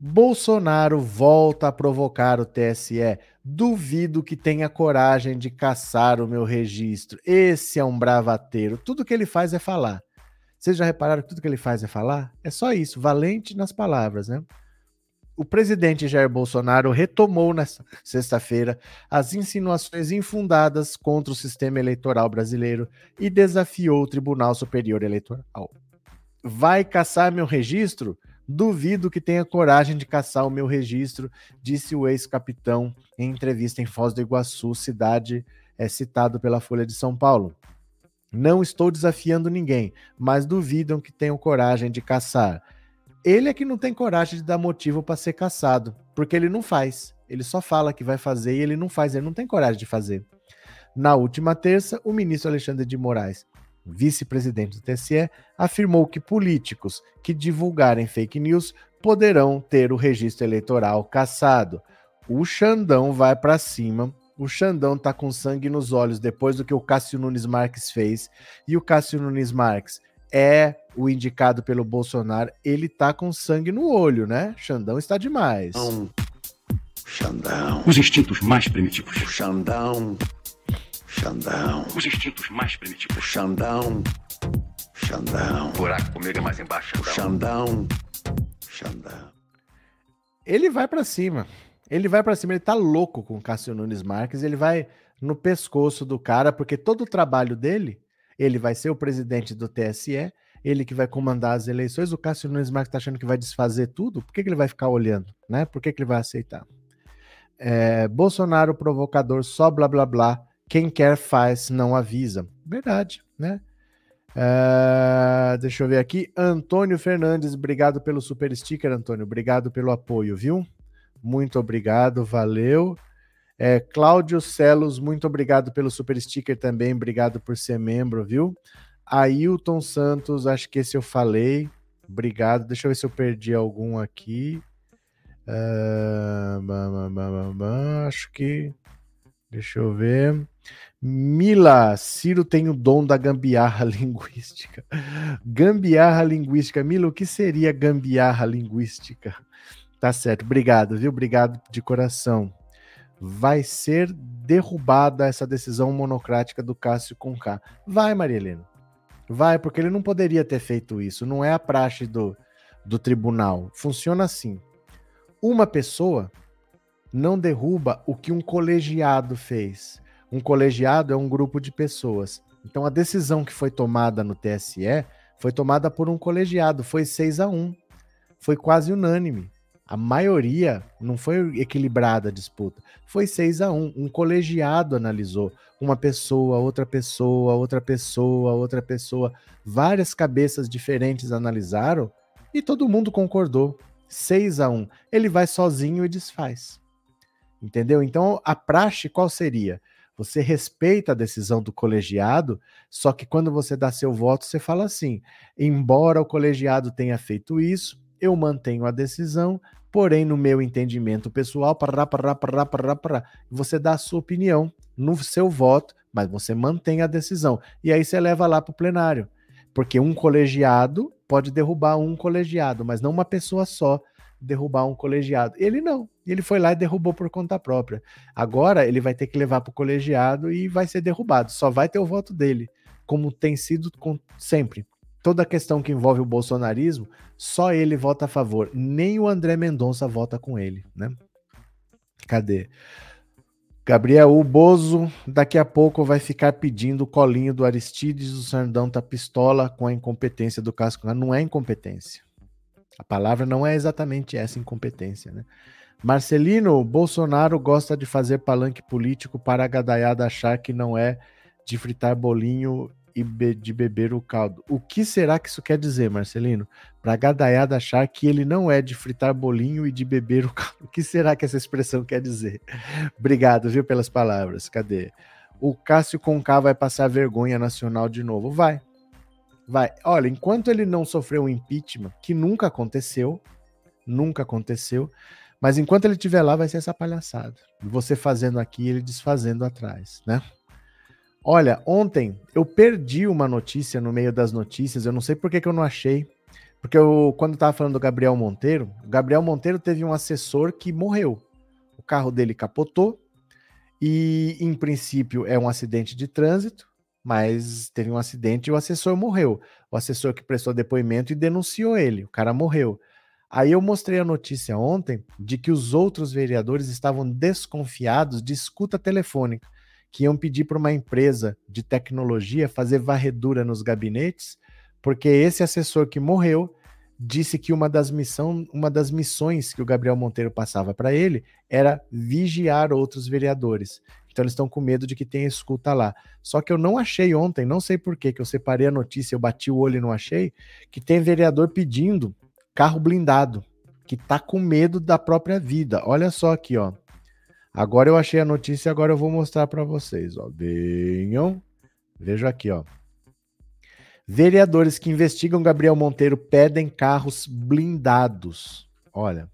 Bolsonaro volta a provocar o TSE. Duvido que tenha coragem de caçar o meu registro. Esse é um bravateiro. Tudo que ele faz é falar. Vocês já repararam que tudo que ele faz é falar? É só isso, valente nas palavras, né? O presidente Jair Bolsonaro retomou nesta sexta-feira as insinuações infundadas contra o sistema eleitoral brasileiro e desafiou o Tribunal Superior Eleitoral. Vai caçar meu registro? Duvido que tenha coragem de caçar o meu registro, disse o ex-capitão em entrevista em Foz do Iguaçu, cidade é citado pela Folha de São Paulo. Não estou desafiando ninguém, mas duvidam que tenham coragem de caçar. Ele é que não tem coragem de dar motivo para ser caçado, porque ele não faz. Ele só fala que vai fazer e ele não faz, ele não tem coragem de fazer. Na última terça, o ministro Alexandre de Moraes vice-presidente do TSE, afirmou que políticos que divulgarem fake news poderão ter o registro eleitoral cassado. O Xandão vai para cima. O Xandão tá com sangue nos olhos depois do que o Cássio Nunes Marques fez. E o Cássio Nunes Marques é o indicado pelo Bolsonaro. Ele tá com sangue no olho, né? Xandão está demais. Xandão. Os instintos mais primitivos. O Xandão Xandão. Os instintos mais primitivos. Xandão. Xandão. O buraco comigo é mais embaixo. Xandão. Xandão. Ele vai para cima. Ele vai para cima. Ele tá louco com o Cássio Nunes Marques. Ele vai no pescoço do cara, porque todo o trabalho dele, ele vai ser o presidente do TSE, ele que vai comandar as eleições. O Cássio Nunes Marques tá achando que vai desfazer tudo. Por que, que ele vai ficar olhando? Né? Por que, que ele vai aceitar? É, Bolsonaro provocador, só blá blá blá. Quem quer faz, não avisa. Verdade, né? Uh, deixa eu ver aqui. Antônio Fernandes, obrigado pelo super sticker, Antônio. Obrigado pelo apoio, viu? Muito obrigado, valeu. É, Cláudio Celos, muito obrigado pelo super sticker também. Obrigado por ser membro, viu? Ailton Santos, acho que esse eu falei. Obrigado. Deixa eu ver se eu perdi algum aqui. Uh, acho que. Deixa eu ver. Mila, Ciro tem o dom da gambiarra linguística. Gambiarra linguística. Mila, o que seria gambiarra linguística? Tá certo, obrigado, viu? Obrigado de coração. Vai ser derrubada essa decisão monocrática do Cássio Conká. Vai, Maria Helena. Vai, porque ele não poderia ter feito isso. Não é a praxe do, do tribunal. Funciona assim. Uma pessoa não derruba o que um colegiado fez. Um colegiado é um grupo de pessoas. Então a decisão que foi tomada no TSE foi tomada por um colegiado, foi 6 a 1. Foi quase unânime. A maioria não foi equilibrada a disputa. Foi 6 a 1. Um colegiado analisou. Uma pessoa, outra pessoa, outra pessoa, outra pessoa. Várias cabeças diferentes analisaram e todo mundo concordou. 6 a 1. Ele vai sozinho e desfaz. Entendeu? Então, a praxe qual seria? Você respeita a decisão do colegiado, só que quando você dá seu voto, você fala assim: embora o colegiado tenha feito isso, eu mantenho a decisão, porém, no meu entendimento pessoal, pará, pará, pará, pará, pará, você dá a sua opinião, no seu voto, mas você mantém a decisão. E aí você leva lá para o plenário. Porque um colegiado pode derrubar um colegiado, mas não uma pessoa só derrubar um colegiado. Ele não. Ele foi lá e derrubou por conta própria. Agora ele vai ter que levar para o colegiado e vai ser derrubado. Só vai ter o voto dele, como tem sido sempre. Toda questão que envolve o bolsonarismo, só ele vota a favor. Nem o André Mendonça vota com ele, né? Cadê? Gabriel, o Bozo daqui a pouco vai ficar pedindo o colinho do Aristides, o Sandão tá pistola com a incompetência do Casco. Não é incompetência. A palavra não é exatamente essa incompetência, né? Marcelino, Bolsonaro gosta de fazer palanque político para a gadaiada achar que não é de fritar bolinho e be de beber o caldo. O que será que isso quer dizer, Marcelino? Para gadaiada achar que ele não é de fritar bolinho e de beber o caldo. O que será que essa expressão quer dizer? Obrigado, viu, pelas palavras. Cadê? O Cássio Conká vai passar vergonha nacional de novo. Vai. Vai. Olha, enquanto ele não sofreu impeachment, que nunca aconteceu, nunca aconteceu, mas enquanto ele estiver lá, vai ser essa palhaçada. Você fazendo aqui, ele desfazendo atrás, né? Olha, ontem eu perdi uma notícia no meio das notícias, eu não sei por que, que eu não achei. Porque eu, quando estava falando do Gabriel Monteiro, o Gabriel Monteiro teve um assessor que morreu. O carro dele capotou e, em princípio, é um acidente de trânsito, mas teve um acidente e o assessor morreu. O assessor que prestou depoimento e denunciou ele, o cara morreu. Aí eu mostrei a notícia ontem de que os outros vereadores estavam desconfiados de escuta telefônica que iam pedir para uma empresa de tecnologia fazer varredura nos gabinetes, porque esse assessor que morreu disse que uma das, missão, uma das missões que o Gabriel Monteiro passava para ele era vigiar outros vereadores. Então eles estão com medo de que tenha escuta lá. Só que eu não achei ontem, não sei por que eu separei a notícia, eu bati o olho e não achei, que tem vereador pedindo carro blindado, que tá com medo da própria vida. Olha só aqui, ó. Agora eu achei a notícia, agora eu vou mostrar para vocês, ó. Venham. Veja aqui, ó. Vereadores que investigam Gabriel Monteiro pedem carros blindados. Olha.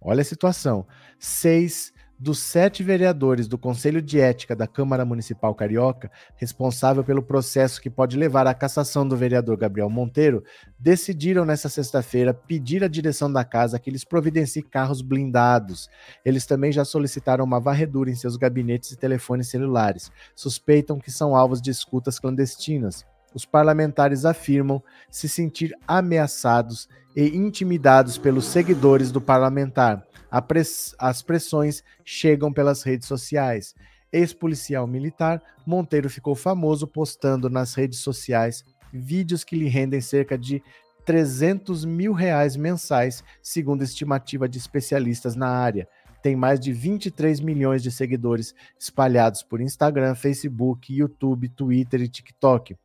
Olha a situação. Seis dos sete vereadores do Conselho de Ética da Câmara Municipal Carioca, responsável pelo processo que pode levar à cassação do vereador Gabriel Monteiro, decidiram nesta sexta-feira pedir à direção da casa que lhes providencie carros blindados. Eles também já solicitaram uma varredura em seus gabinetes e telefones celulares. Suspeitam que são alvos de escutas clandestinas. Os parlamentares afirmam se sentir ameaçados e intimidados pelos seguidores do parlamentar Press, as pressões chegam pelas redes sociais. Ex-policial militar, Monteiro ficou famoso postando nas redes sociais vídeos que lhe rendem cerca de 300 mil reais mensais, segundo estimativa de especialistas na área. Tem mais de 23 milhões de seguidores espalhados por Instagram, Facebook, YouTube, Twitter e TikTok.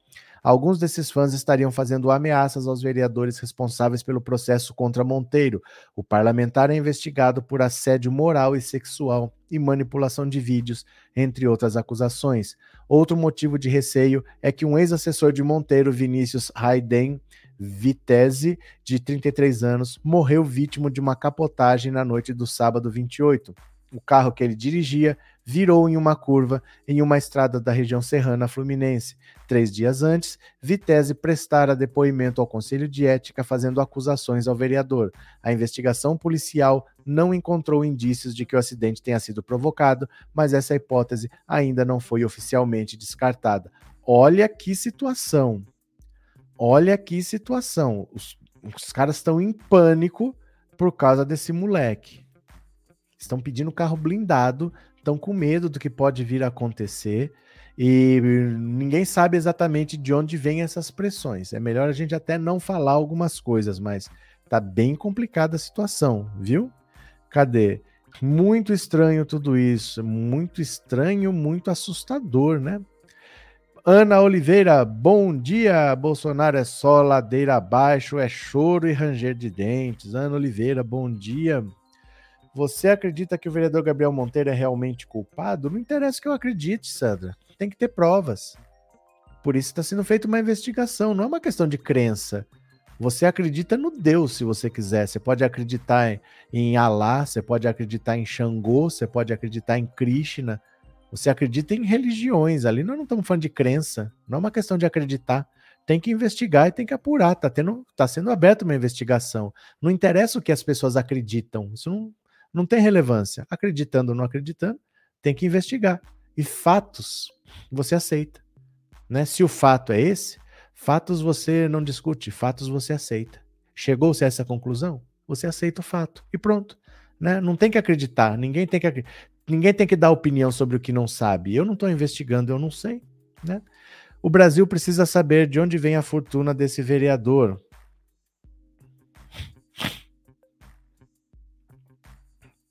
Alguns desses fãs estariam fazendo ameaças aos vereadores responsáveis pelo processo contra Monteiro. O parlamentar é investigado por assédio moral e sexual e manipulação de vídeos, entre outras acusações. Outro motivo de receio é que um ex-assessor de Monteiro, Vinícius Raiden Vitese, de 33 anos, morreu vítima de uma capotagem na noite do sábado 28. O carro que ele dirigia virou em uma curva em uma estrada da região serrana fluminense. Três dias antes, Vitese prestara depoimento ao Conselho de Ética fazendo acusações ao vereador. A investigação policial não encontrou indícios de que o acidente tenha sido provocado, mas essa hipótese ainda não foi oficialmente descartada. Olha que situação! Olha que situação! Os, os caras estão em pânico por causa desse moleque. Estão pedindo carro blindado estão com medo do que pode vir a acontecer e ninguém sabe exatamente de onde vêm essas pressões. É melhor a gente até não falar algumas coisas, mas tá bem complicada a situação, viu? Cadê? Muito estranho tudo isso, muito estranho, muito assustador, né? Ana Oliveira, bom dia. Bolsonaro é só ladeira abaixo, é choro e ranger de dentes. Ana Oliveira, bom dia. Você acredita que o vereador Gabriel Monteiro é realmente culpado? Não interessa que eu acredite, Sandra. Tem que ter provas. Por isso está sendo feita uma investigação. Não é uma questão de crença. Você acredita no Deus, se você quiser. Você pode acreditar em Alá, você pode acreditar em Xangô, você pode acreditar em Krishna. Você acredita em religiões. Ali nós não estamos falando de crença. Não é uma questão de acreditar. Tem que investigar e tem que apurar. Está tá sendo aberta uma investigação. Não interessa o que as pessoas acreditam. Isso não, não tem relevância. Acreditando ou não acreditando, tem que investigar. E fatos você aceita. Né? Se o fato é esse, fatos você não discute, fatos você aceita. Chegou-se a essa conclusão? Você aceita o fato. E pronto. Né? Não tem que acreditar, ninguém tem que, ninguém tem que dar opinião sobre o que não sabe. Eu não estou investigando, eu não sei. Né? O Brasil precisa saber de onde vem a fortuna desse vereador.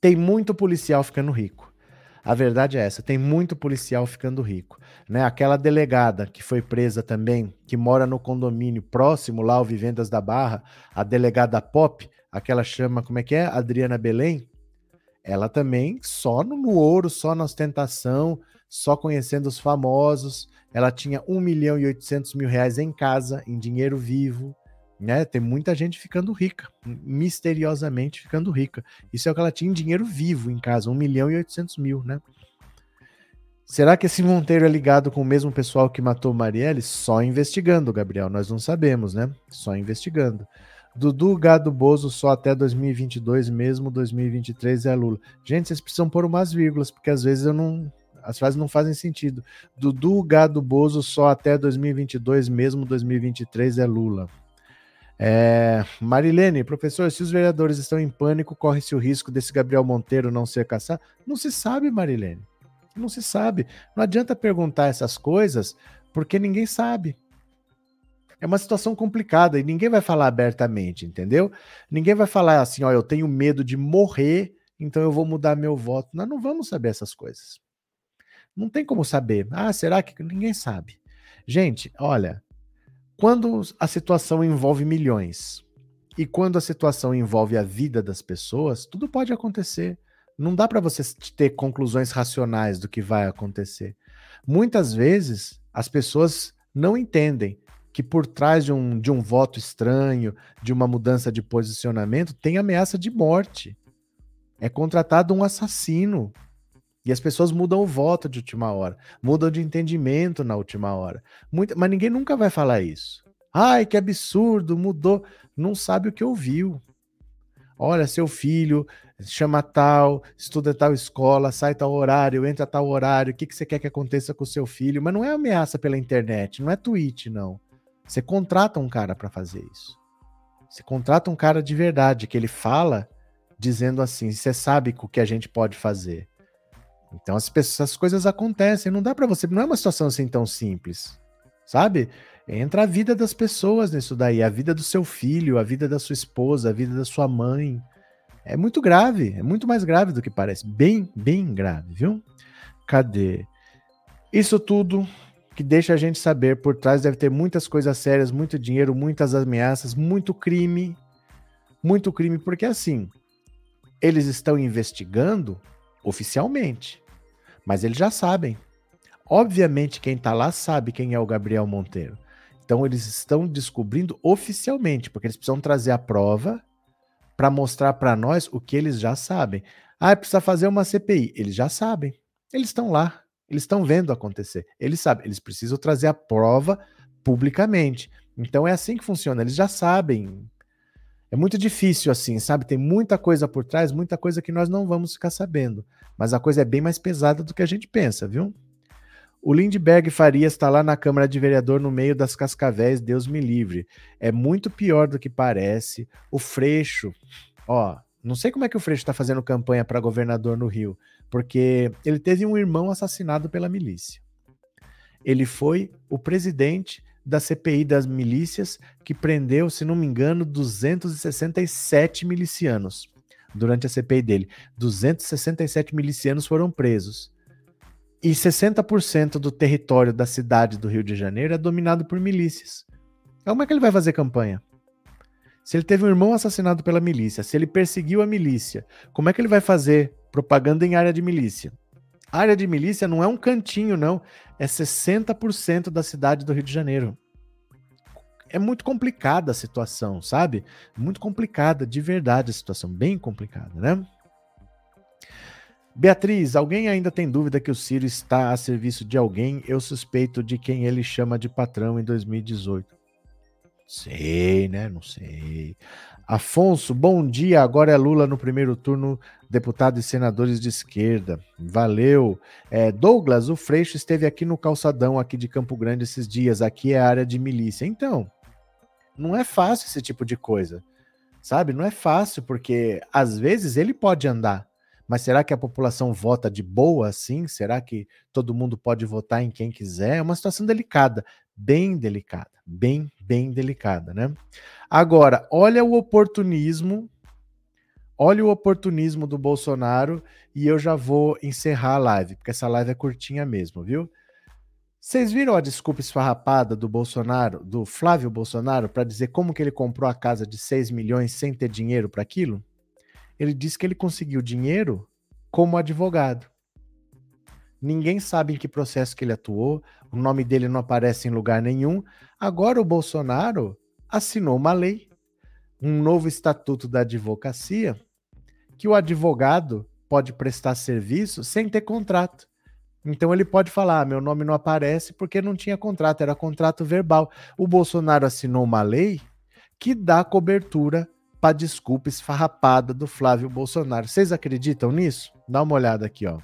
Tem muito policial ficando rico. A verdade é essa, tem muito policial ficando rico. Né? Aquela delegada que foi presa também, que mora no condomínio próximo lá ao Vivendas da Barra, a delegada Pop, aquela chama, como é que é? Adriana Belém. Ela também só no, no ouro, só na ostentação, só conhecendo os famosos. Ela tinha 1 milhão e 800 mil reais em casa, em dinheiro vivo. Né? Tem muita gente ficando rica, misteriosamente ficando rica. Isso é o que ela tinha em dinheiro vivo em casa, 1 milhão e 800 mil, né? Será que esse Monteiro é ligado com o mesmo pessoal que matou Marielle? Só investigando, Gabriel. Nós não sabemos, né? Só investigando. Dudu Gado Bozo só até 2022, mesmo 2023 é Lula. Gente, vocês precisam pôr umas vírgulas, porque às vezes eu não. As frases não fazem sentido. Dudu Gado Bozo só até 2022, mesmo 2023 é Lula. É, Marilene, professor, se os vereadores estão em pânico, corre-se o risco desse Gabriel Monteiro não ser caçado? Não se sabe, Marilene. Não se sabe. Não adianta perguntar essas coisas, porque ninguém sabe é uma situação complicada e ninguém vai falar abertamente, entendeu? Ninguém vai falar assim, ó, eu tenho medo de morrer, então eu vou mudar meu voto. Nós não vamos saber essas coisas. Não tem como saber. Ah, será que ninguém sabe? Gente, olha, quando a situação envolve milhões e quando a situação envolve a vida das pessoas, tudo pode acontecer. Não dá para você ter conclusões racionais do que vai acontecer. Muitas vezes as pessoas não entendem que por trás de um, de um voto estranho, de uma mudança de posicionamento, tem ameaça de morte. É contratado um assassino. E as pessoas mudam o voto de última hora, mudam de entendimento na última hora. Muita, mas ninguém nunca vai falar isso. Ai, que absurdo, mudou. Não sabe o que ouviu. Olha, seu filho chama tal, estuda tal escola, sai tal horário, entra tal horário, o que, que você quer que aconteça com o seu filho? Mas não é ameaça pela internet, não é tweet, não. Você contrata um cara para fazer isso. Você contrata um cara de verdade, que ele fala dizendo assim: você sabe o que a gente pode fazer. Então as, pessoas, as coisas acontecem, não dá para você, não é uma situação assim tão simples, sabe? Entra a vida das pessoas nisso daí, a vida do seu filho, a vida da sua esposa, a vida da sua mãe. É muito grave, é muito mais grave do que parece, bem, bem grave, viu? Cadê? Isso tudo que deixa a gente saber por trás deve ter muitas coisas sérias, muito dinheiro, muitas ameaças, muito crime, muito crime, porque assim, eles estão investigando oficialmente, mas eles já sabem. Obviamente, quem está lá sabe quem é o Gabriel Monteiro. Então, eles estão descobrindo oficialmente, porque eles precisam trazer a prova para mostrar para nós o que eles já sabem. Ah, precisa fazer uma CPI. Eles já sabem. Eles estão lá. Eles estão vendo acontecer. Eles sabem, eles precisam trazer a prova publicamente. Então é assim que funciona, eles já sabem. É muito difícil assim, sabe? Tem muita coisa por trás, muita coisa que nós não vamos ficar sabendo. Mas a coisa é bem mais pesada do que a gente pensa, viu? O Lindbergh Farias está lá na Câmara de Vereador no meio das cascavéis, Deus me livre. É muito pior do que parece. O Freixo, ó, não sei como é que o Freixo está fazendo campanha para governador no Rio, porque ele teve um irmão assassinado pela milícia. Ele foi o presidente da CPI das milícias que prendeu, se não me engano, 267 milicianos durante a CPI dele. 267 milicianos foram presos. E 60% do território da cidade do Rio de Janeiro é dominado por milícias. Como é que ele vai fazer campanha? Se ele teve um irmão assassinado pela milícia, se ele perseguiu a milícia, como é que ele vai fazer propaganda em área de milícia? Área de milícia não é um cantinho, não. É 60% da cidade do Rio de Janeiro. É muito complicada a situação, sabe? Muito complicada, de verdade, a situação. Bem complicada, né? Beatriz, alguém ainda tem dúvida que o Ciro está a serviço de alguém? Eu suspeito de quem ele chama de patrão em 2018. Sei, né? Não sei. Afonso, bom dia. Agora é Lula no primeiro turno, deputado e senadores de esquerda. Valeu. É, Douglas, o Freixo esteve aqui no calçadão aqui de Campo Grande esses dias. Aqui é área de milícia. Então, não é fácil esse tipo de coisa. Sabe? Não é fácil, porque às vezes ele pode andar. Mas será que a população vota de boa assim? Será que todo mundo pode votar em quem quiser? É uma situação delicada, bem delicada, bem, bem delicada, né? Agora, olha o oportunismo, olha o oportunismo do Bolsonaro e eu já vou encerrar a live, porque essa live é curtinha mesmo, viu? Vocês viram a desculpa esfarrapada do Bolsonaro, do Flávio Bolsonaro, para dizer como que ele comprou a casa de 6 milhões sem ter dinheiro para aquilo? Ele disse que ele conseguiu dinheiro como advogado. Ninguém sabe em que processo que ele atuou, o nome dele não aparece em lugar nenhum. Agora o Bolsonaro assinou uma lei, um novo estatuto da advocacia, que o advogado pode prestar serviço sem ter contrato. Então ele pode falar: ah, meu nome não aparece porque não tinha contrato, era contrato verbal. O Bolsonaro assinou uma lei que dá cobertura para desculpa esfarrapada do Flávio Bolsonaro. Vocês acreditam nisso? Dá uma olhada aqui, ó.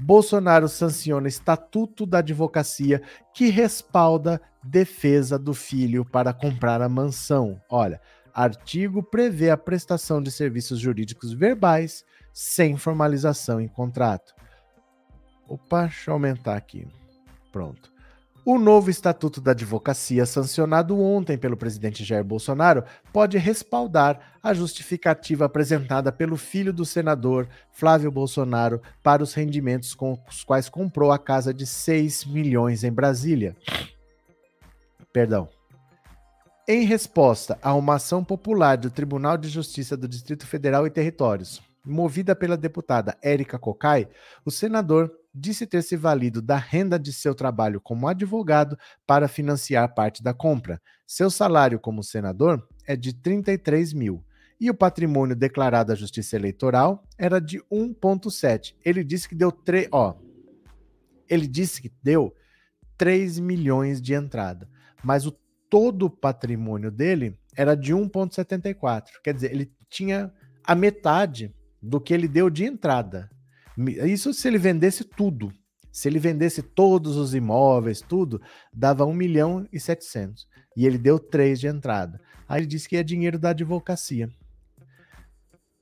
Bolsonaro sanciona Estatuto da Advocacia que respalda defesa do filho para comprar a mansão. Olha, artigo prevê a prestação de serviços jurídicos verbais sem formalização em contrato. Opa, deixa eu aumentar aqui. Pronto. O novo Estatuto da Advocacia, sancionado ontem pelo presidente Jair Bolsonaro, pode respaldar a justificativa apresentada pelo filho do senador Flávio Bolsonaro para os rendimentos com os quais comprou a casa de 6 milhões em Brasília. Perdão. Em resposta a uma ação popular do Tribunal de Justiça do Distrito Federal e Territórios, movida pela deputada Érica Cocai, o senador disse ter se valido da renda de seu trabalho como advogado para financiar parte da compra. Seu salário como senador é de 33 mil e o patrimônio declarado à Justiça Eleitoral era de 1,7. Ele disse que deu 3, ó. Ele disse que deu 3 milhões de entrada, mas o todo o patrimônio dele era de 1,74. Quer dizer, ele tinha a metade do que ele deu de entrada. Isso se ele vendesse tudo. Se ele vendesse todos os imóveis, tudo, dava 1 milhão e 700. E ele deu 3 de entrada. Aí ele disse que é dinheiro da advocacia.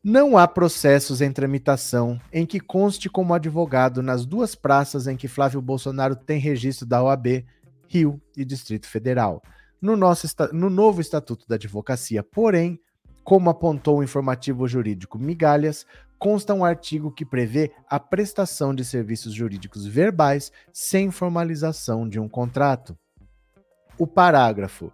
Não há processos em tramitação em que conste como advogado nas duas praças em que Flávio Bolsonaro tem registro da OAB, Rio e Distrito Federal. No, nosso, no novo Estatuto da Advocacia, porém, como apontou o informativo jurídico Migalhas, consta um artigo que prevê a prestação de serviços jurídicos verbais sem formalização de um contrato. O parágrafo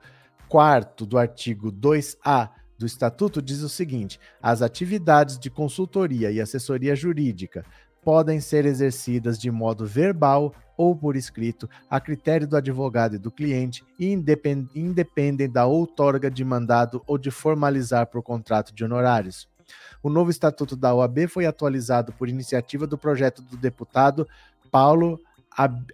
4 do artigo 2A do Estatuto diz o seguinte: as atividades de consultoria e assessoria jurídica podem ser exercidas de modo verbal ou por escrito, a critério do advogado e do cliente, e independem da outorga de mandado ou de formalizar por contrato de honorários. O novo estatuto da OAB foi atualizado por iniciativa do projeto do deputado Paulo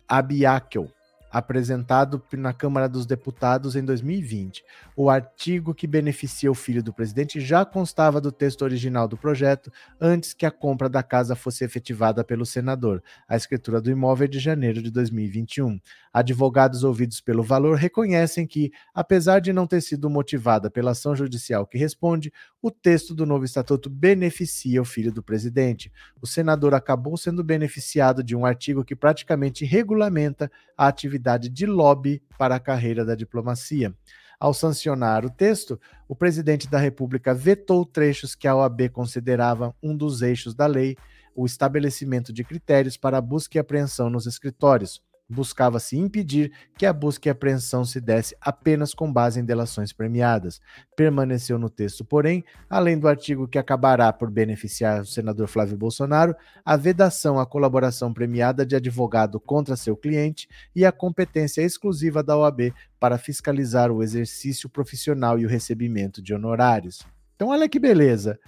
Abiakel, apresentado na Câmara dos Deputados em 2020. O artigo que beneficia o filho do presidente já constava do texto original do projeto antes que a compra da casa fosse efetivada pelo senador. A escritura do imóvel é de janeiro de 2021. Advogados ouvidos pelo valor reconhecem que, apesar de não ter sido motivada pela ação judicial que responde, o texto do novo estatuto beneficia o filho do presidente. O senador acabou sendo beneficiado de um artigo que praticamente regulamenta a atividade de lobby para a carreira da diplomacia. Ao sancionar o texto, o presidente da República vetou trechos que a OAB considerava um dos eixos da lei, o estabelecimento de critérios para a busca e apreensão nos escritórios buscava-se impedir que a busca e apreensão se desse apenas com base em delações premiadas. Permaneceu no texto, porém, além do artigo que acabará por beneficiar o senador Flávio Bolsonaro, a vedação à colaboração premiada de advogado contra seu cliente e a competência exclusiva da OAB para fiscalizar o exercício profissional e o recebimento de honorários. Então, olha que beleza.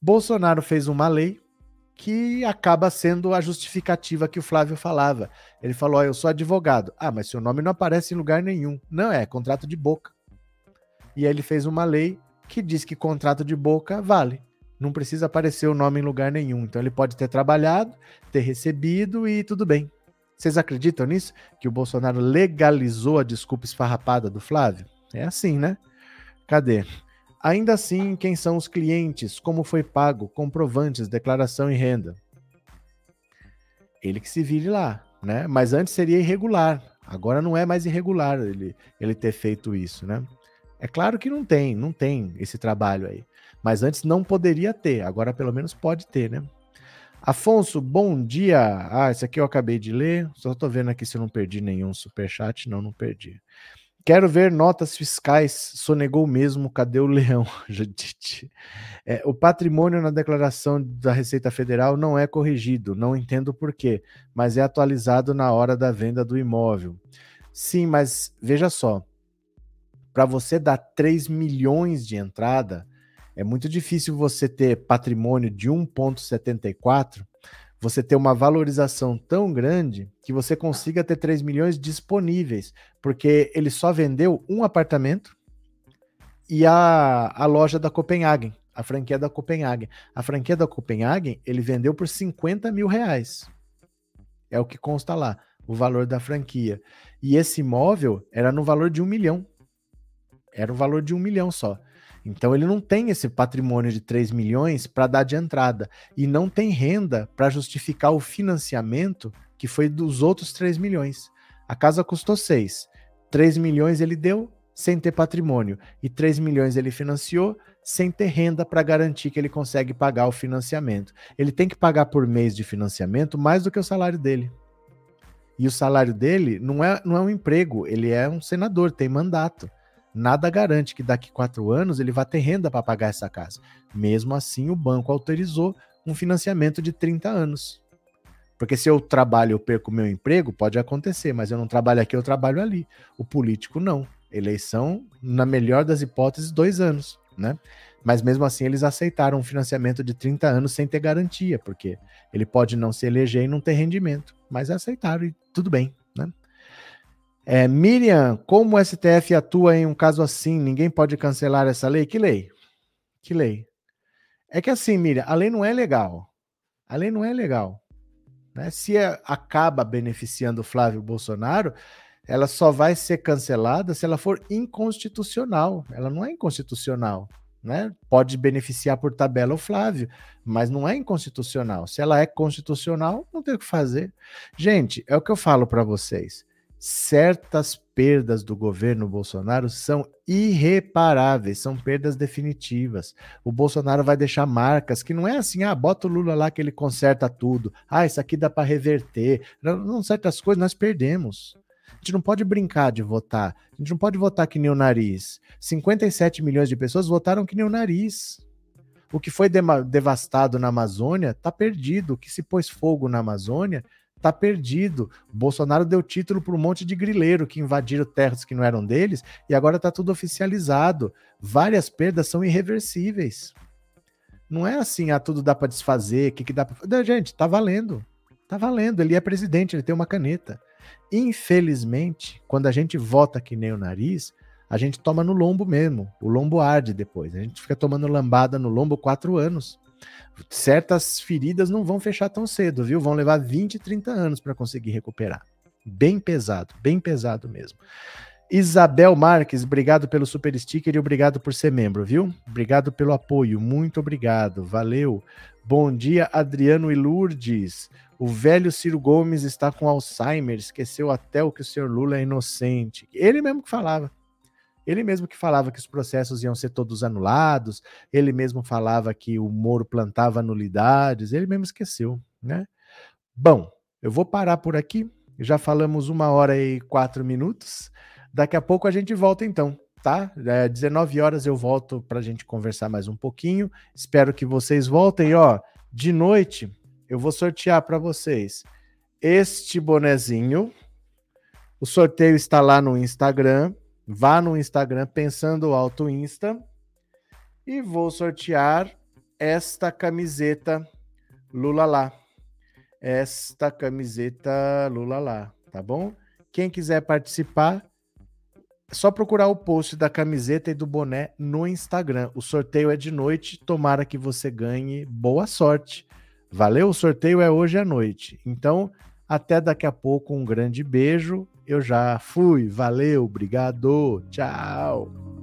Bolsonaro fez uma lei que acaba sendo a justificativa que o Flávio falava. Ele falou: oh, eu sou advogado. Ah, mas seu nome não aparece em lugar nenhum. Não, é contrato de boca. E aí ele fez uma lei que diz que contrato de boca vale. Não precisa aparecer o nome em lugar nenhum. Então ele pode ter trabalhado, ter recebido e tudo bem. Vocês acreditam nisso? Que o Bolsonaro legalizou a desculpa esfarrapada do Flávio? É assim, né? Cadê? Ainda assim, quem são os clientes? Como foi pago? Comprovantes, declaração e renda. Ele que se vire lá, né? Mas antes seria irregular. Agora não é mais irregular ele, ele ter feito isso, né? É claro que não tem, não tem esse trabalho aí. Mas antes não poderia ter, agora pelo menos pode ter, né? Afonso, bom dia. Ah, esse aqui eu acabei de ler. Só tô vendo aqui se eu não perdi nenhum superchat. Não, não perdi. Quero ver notas fiscais. Sonegou mesmo. Cadê o leão, Judite? É, o patrimônio na declaração da Receita Federal não é corrigido. Não entendo por quê, mas é atualizado na hora da venda do imóvel. Sim, mas veja só. Para você dar 3 milhões de entrada, é muito difícil você ter patrimônio de 1,74 você ter uma valorização tão grande que você consiga ter 3 milhões disponíveis, porque ele só vendeu um apartamento e a, a loja da Copenhagen, a franquia da Copenhagen. A franquia da Copenhagen ele vendeu por 50 mil reais. É o que consta lá, o valor da franquia. E esse imóvel era no valor de um milhão. Era o valor de um milhão só. Então ele não tem esse patrimônio de 3 milhões para dar de entrada e não tem renda para justificar o financiamento que foi dos outros 3 milhões. A casa custou 6. 3 milhões ele deu sem ter patrimônio e 3 milhões ele financiou sem ter renda para garantir que ele consegue pagar o financiamento. Ele tem que pagar por mês de financiamento mais do que o salário dele. E o salário dele não é, não é um emprego, ele é um senador, tem mandato nada garante que daqui quatro anos ele vá ter renda para pagar essa casa. Mesmo assim, o banco autorizou um financiamento de 30 anos. Porque se eu trabalho eu perco meu emprego, pode acontecer, mas eu não trabalho aqui, eu trabalho ali. O político não. Eleição, na melhor das hipóteses, dois anos, né? Mas mesmo assim eles aceitaram um financiamento de 30 anos sem ter garantia, porque ele pode não se eleger e não ter rendimento. Mas aceitaram e tudo bem? É, Miriam, como o STF atua em um caso assim? Ninguém pode cancelar essa lei? Que lei? Que lei? É que assim, Miriam, a lei não é legal. A lei não é legal. Né? Se é, acaba beneficiando o Flávio Bolsonaro, ela só vai ser cancelada se ela for inconstitucional. Ela não é inconstitucional. Né? Pode beneficiar por tabela o Flávio, mas não é inconstitucional. Se ela é constitucional, não tem o que fazer. Gente, é o que eu falo para vocês certas perdas do governo Bolsonaro são irreparáveis, são perdas definitivas. O Bolsonaro vai deixar marcas que não é assim, ah, bota o Lula lá que ele conserta tudo. Ah, isso aqui dá para reverter. Não, não, certas coisas nós perdemos. A gente não pode brincar de votar. A gente não pode votar que nem o nariz. 57 milhões de pessoas votaram que nem o nariz. O que foi devastado na Amazônia está perdido. O que se pôs fogo na Amazônia tá perdido. O Bolsonaro deu título para um monte de grileiro que invadiram terras que não eram deles e agora tá tudo oficializado. Várias perdas são irreversíveis. Não é assim, ah, tudo dá para desfazer, o que, que dá para. Gente, tá valendo. Tá valendo. Ele é presidente, ele tem uma caneta. Infelizmente, quando a gente vota que nem o nariz, a gente toma no lombo mesmo. O lombo arde depois. A gente fica tomando lambada no lombo quatro anos certas feridas não vão fechar tão cedo, viu? Vão levar 20, 30 anos para conseguir recuperar. Bem pesado, bem pesado mesmo. Isabel Marques, obrigado pelo super sticker e obrigado por ser membro, viu? Obrigado pelo apoio, muito obrigado, valeu. Bom dia, Adriano e Lourdes. O velho Ciro Gomes está com Alzheimer, esqueceu até o que o senhor Lula é inocente. Ele mesmo que falava. Ele mesmo que falava que os processos iam ser todos anulados, ele mesmo falava que o Moro plantava nulidades, ele mesmo esqueceu, né? Bom, eu vou parar por aqui. Já falamos uma hora e quatro minutos. Daqui a pouco a gente volta então, tá? É, 19 horas eu volto para a gente conversar mais um pouquinho. Espero que vocês voltem. Ó, de noite eu vou sortear para vocês este bonezinho. O sorteio está lá no Instagram. Vá no Instagram pensando alto Insta e vou sortear esta camiseta Lula lá. Esta camiseta Lula lá, tá bom? Quem quiser participar, é só procurar o post da camiseta e do boné no Instagram. O sorteio é de noite, tomara que você ganhe. Boa sorte. Valeu? O sorteio é hoje à noite. Então, até daqui a pouco, um grande beijo. Eu já fui. Valeu, obrigado. Tchau.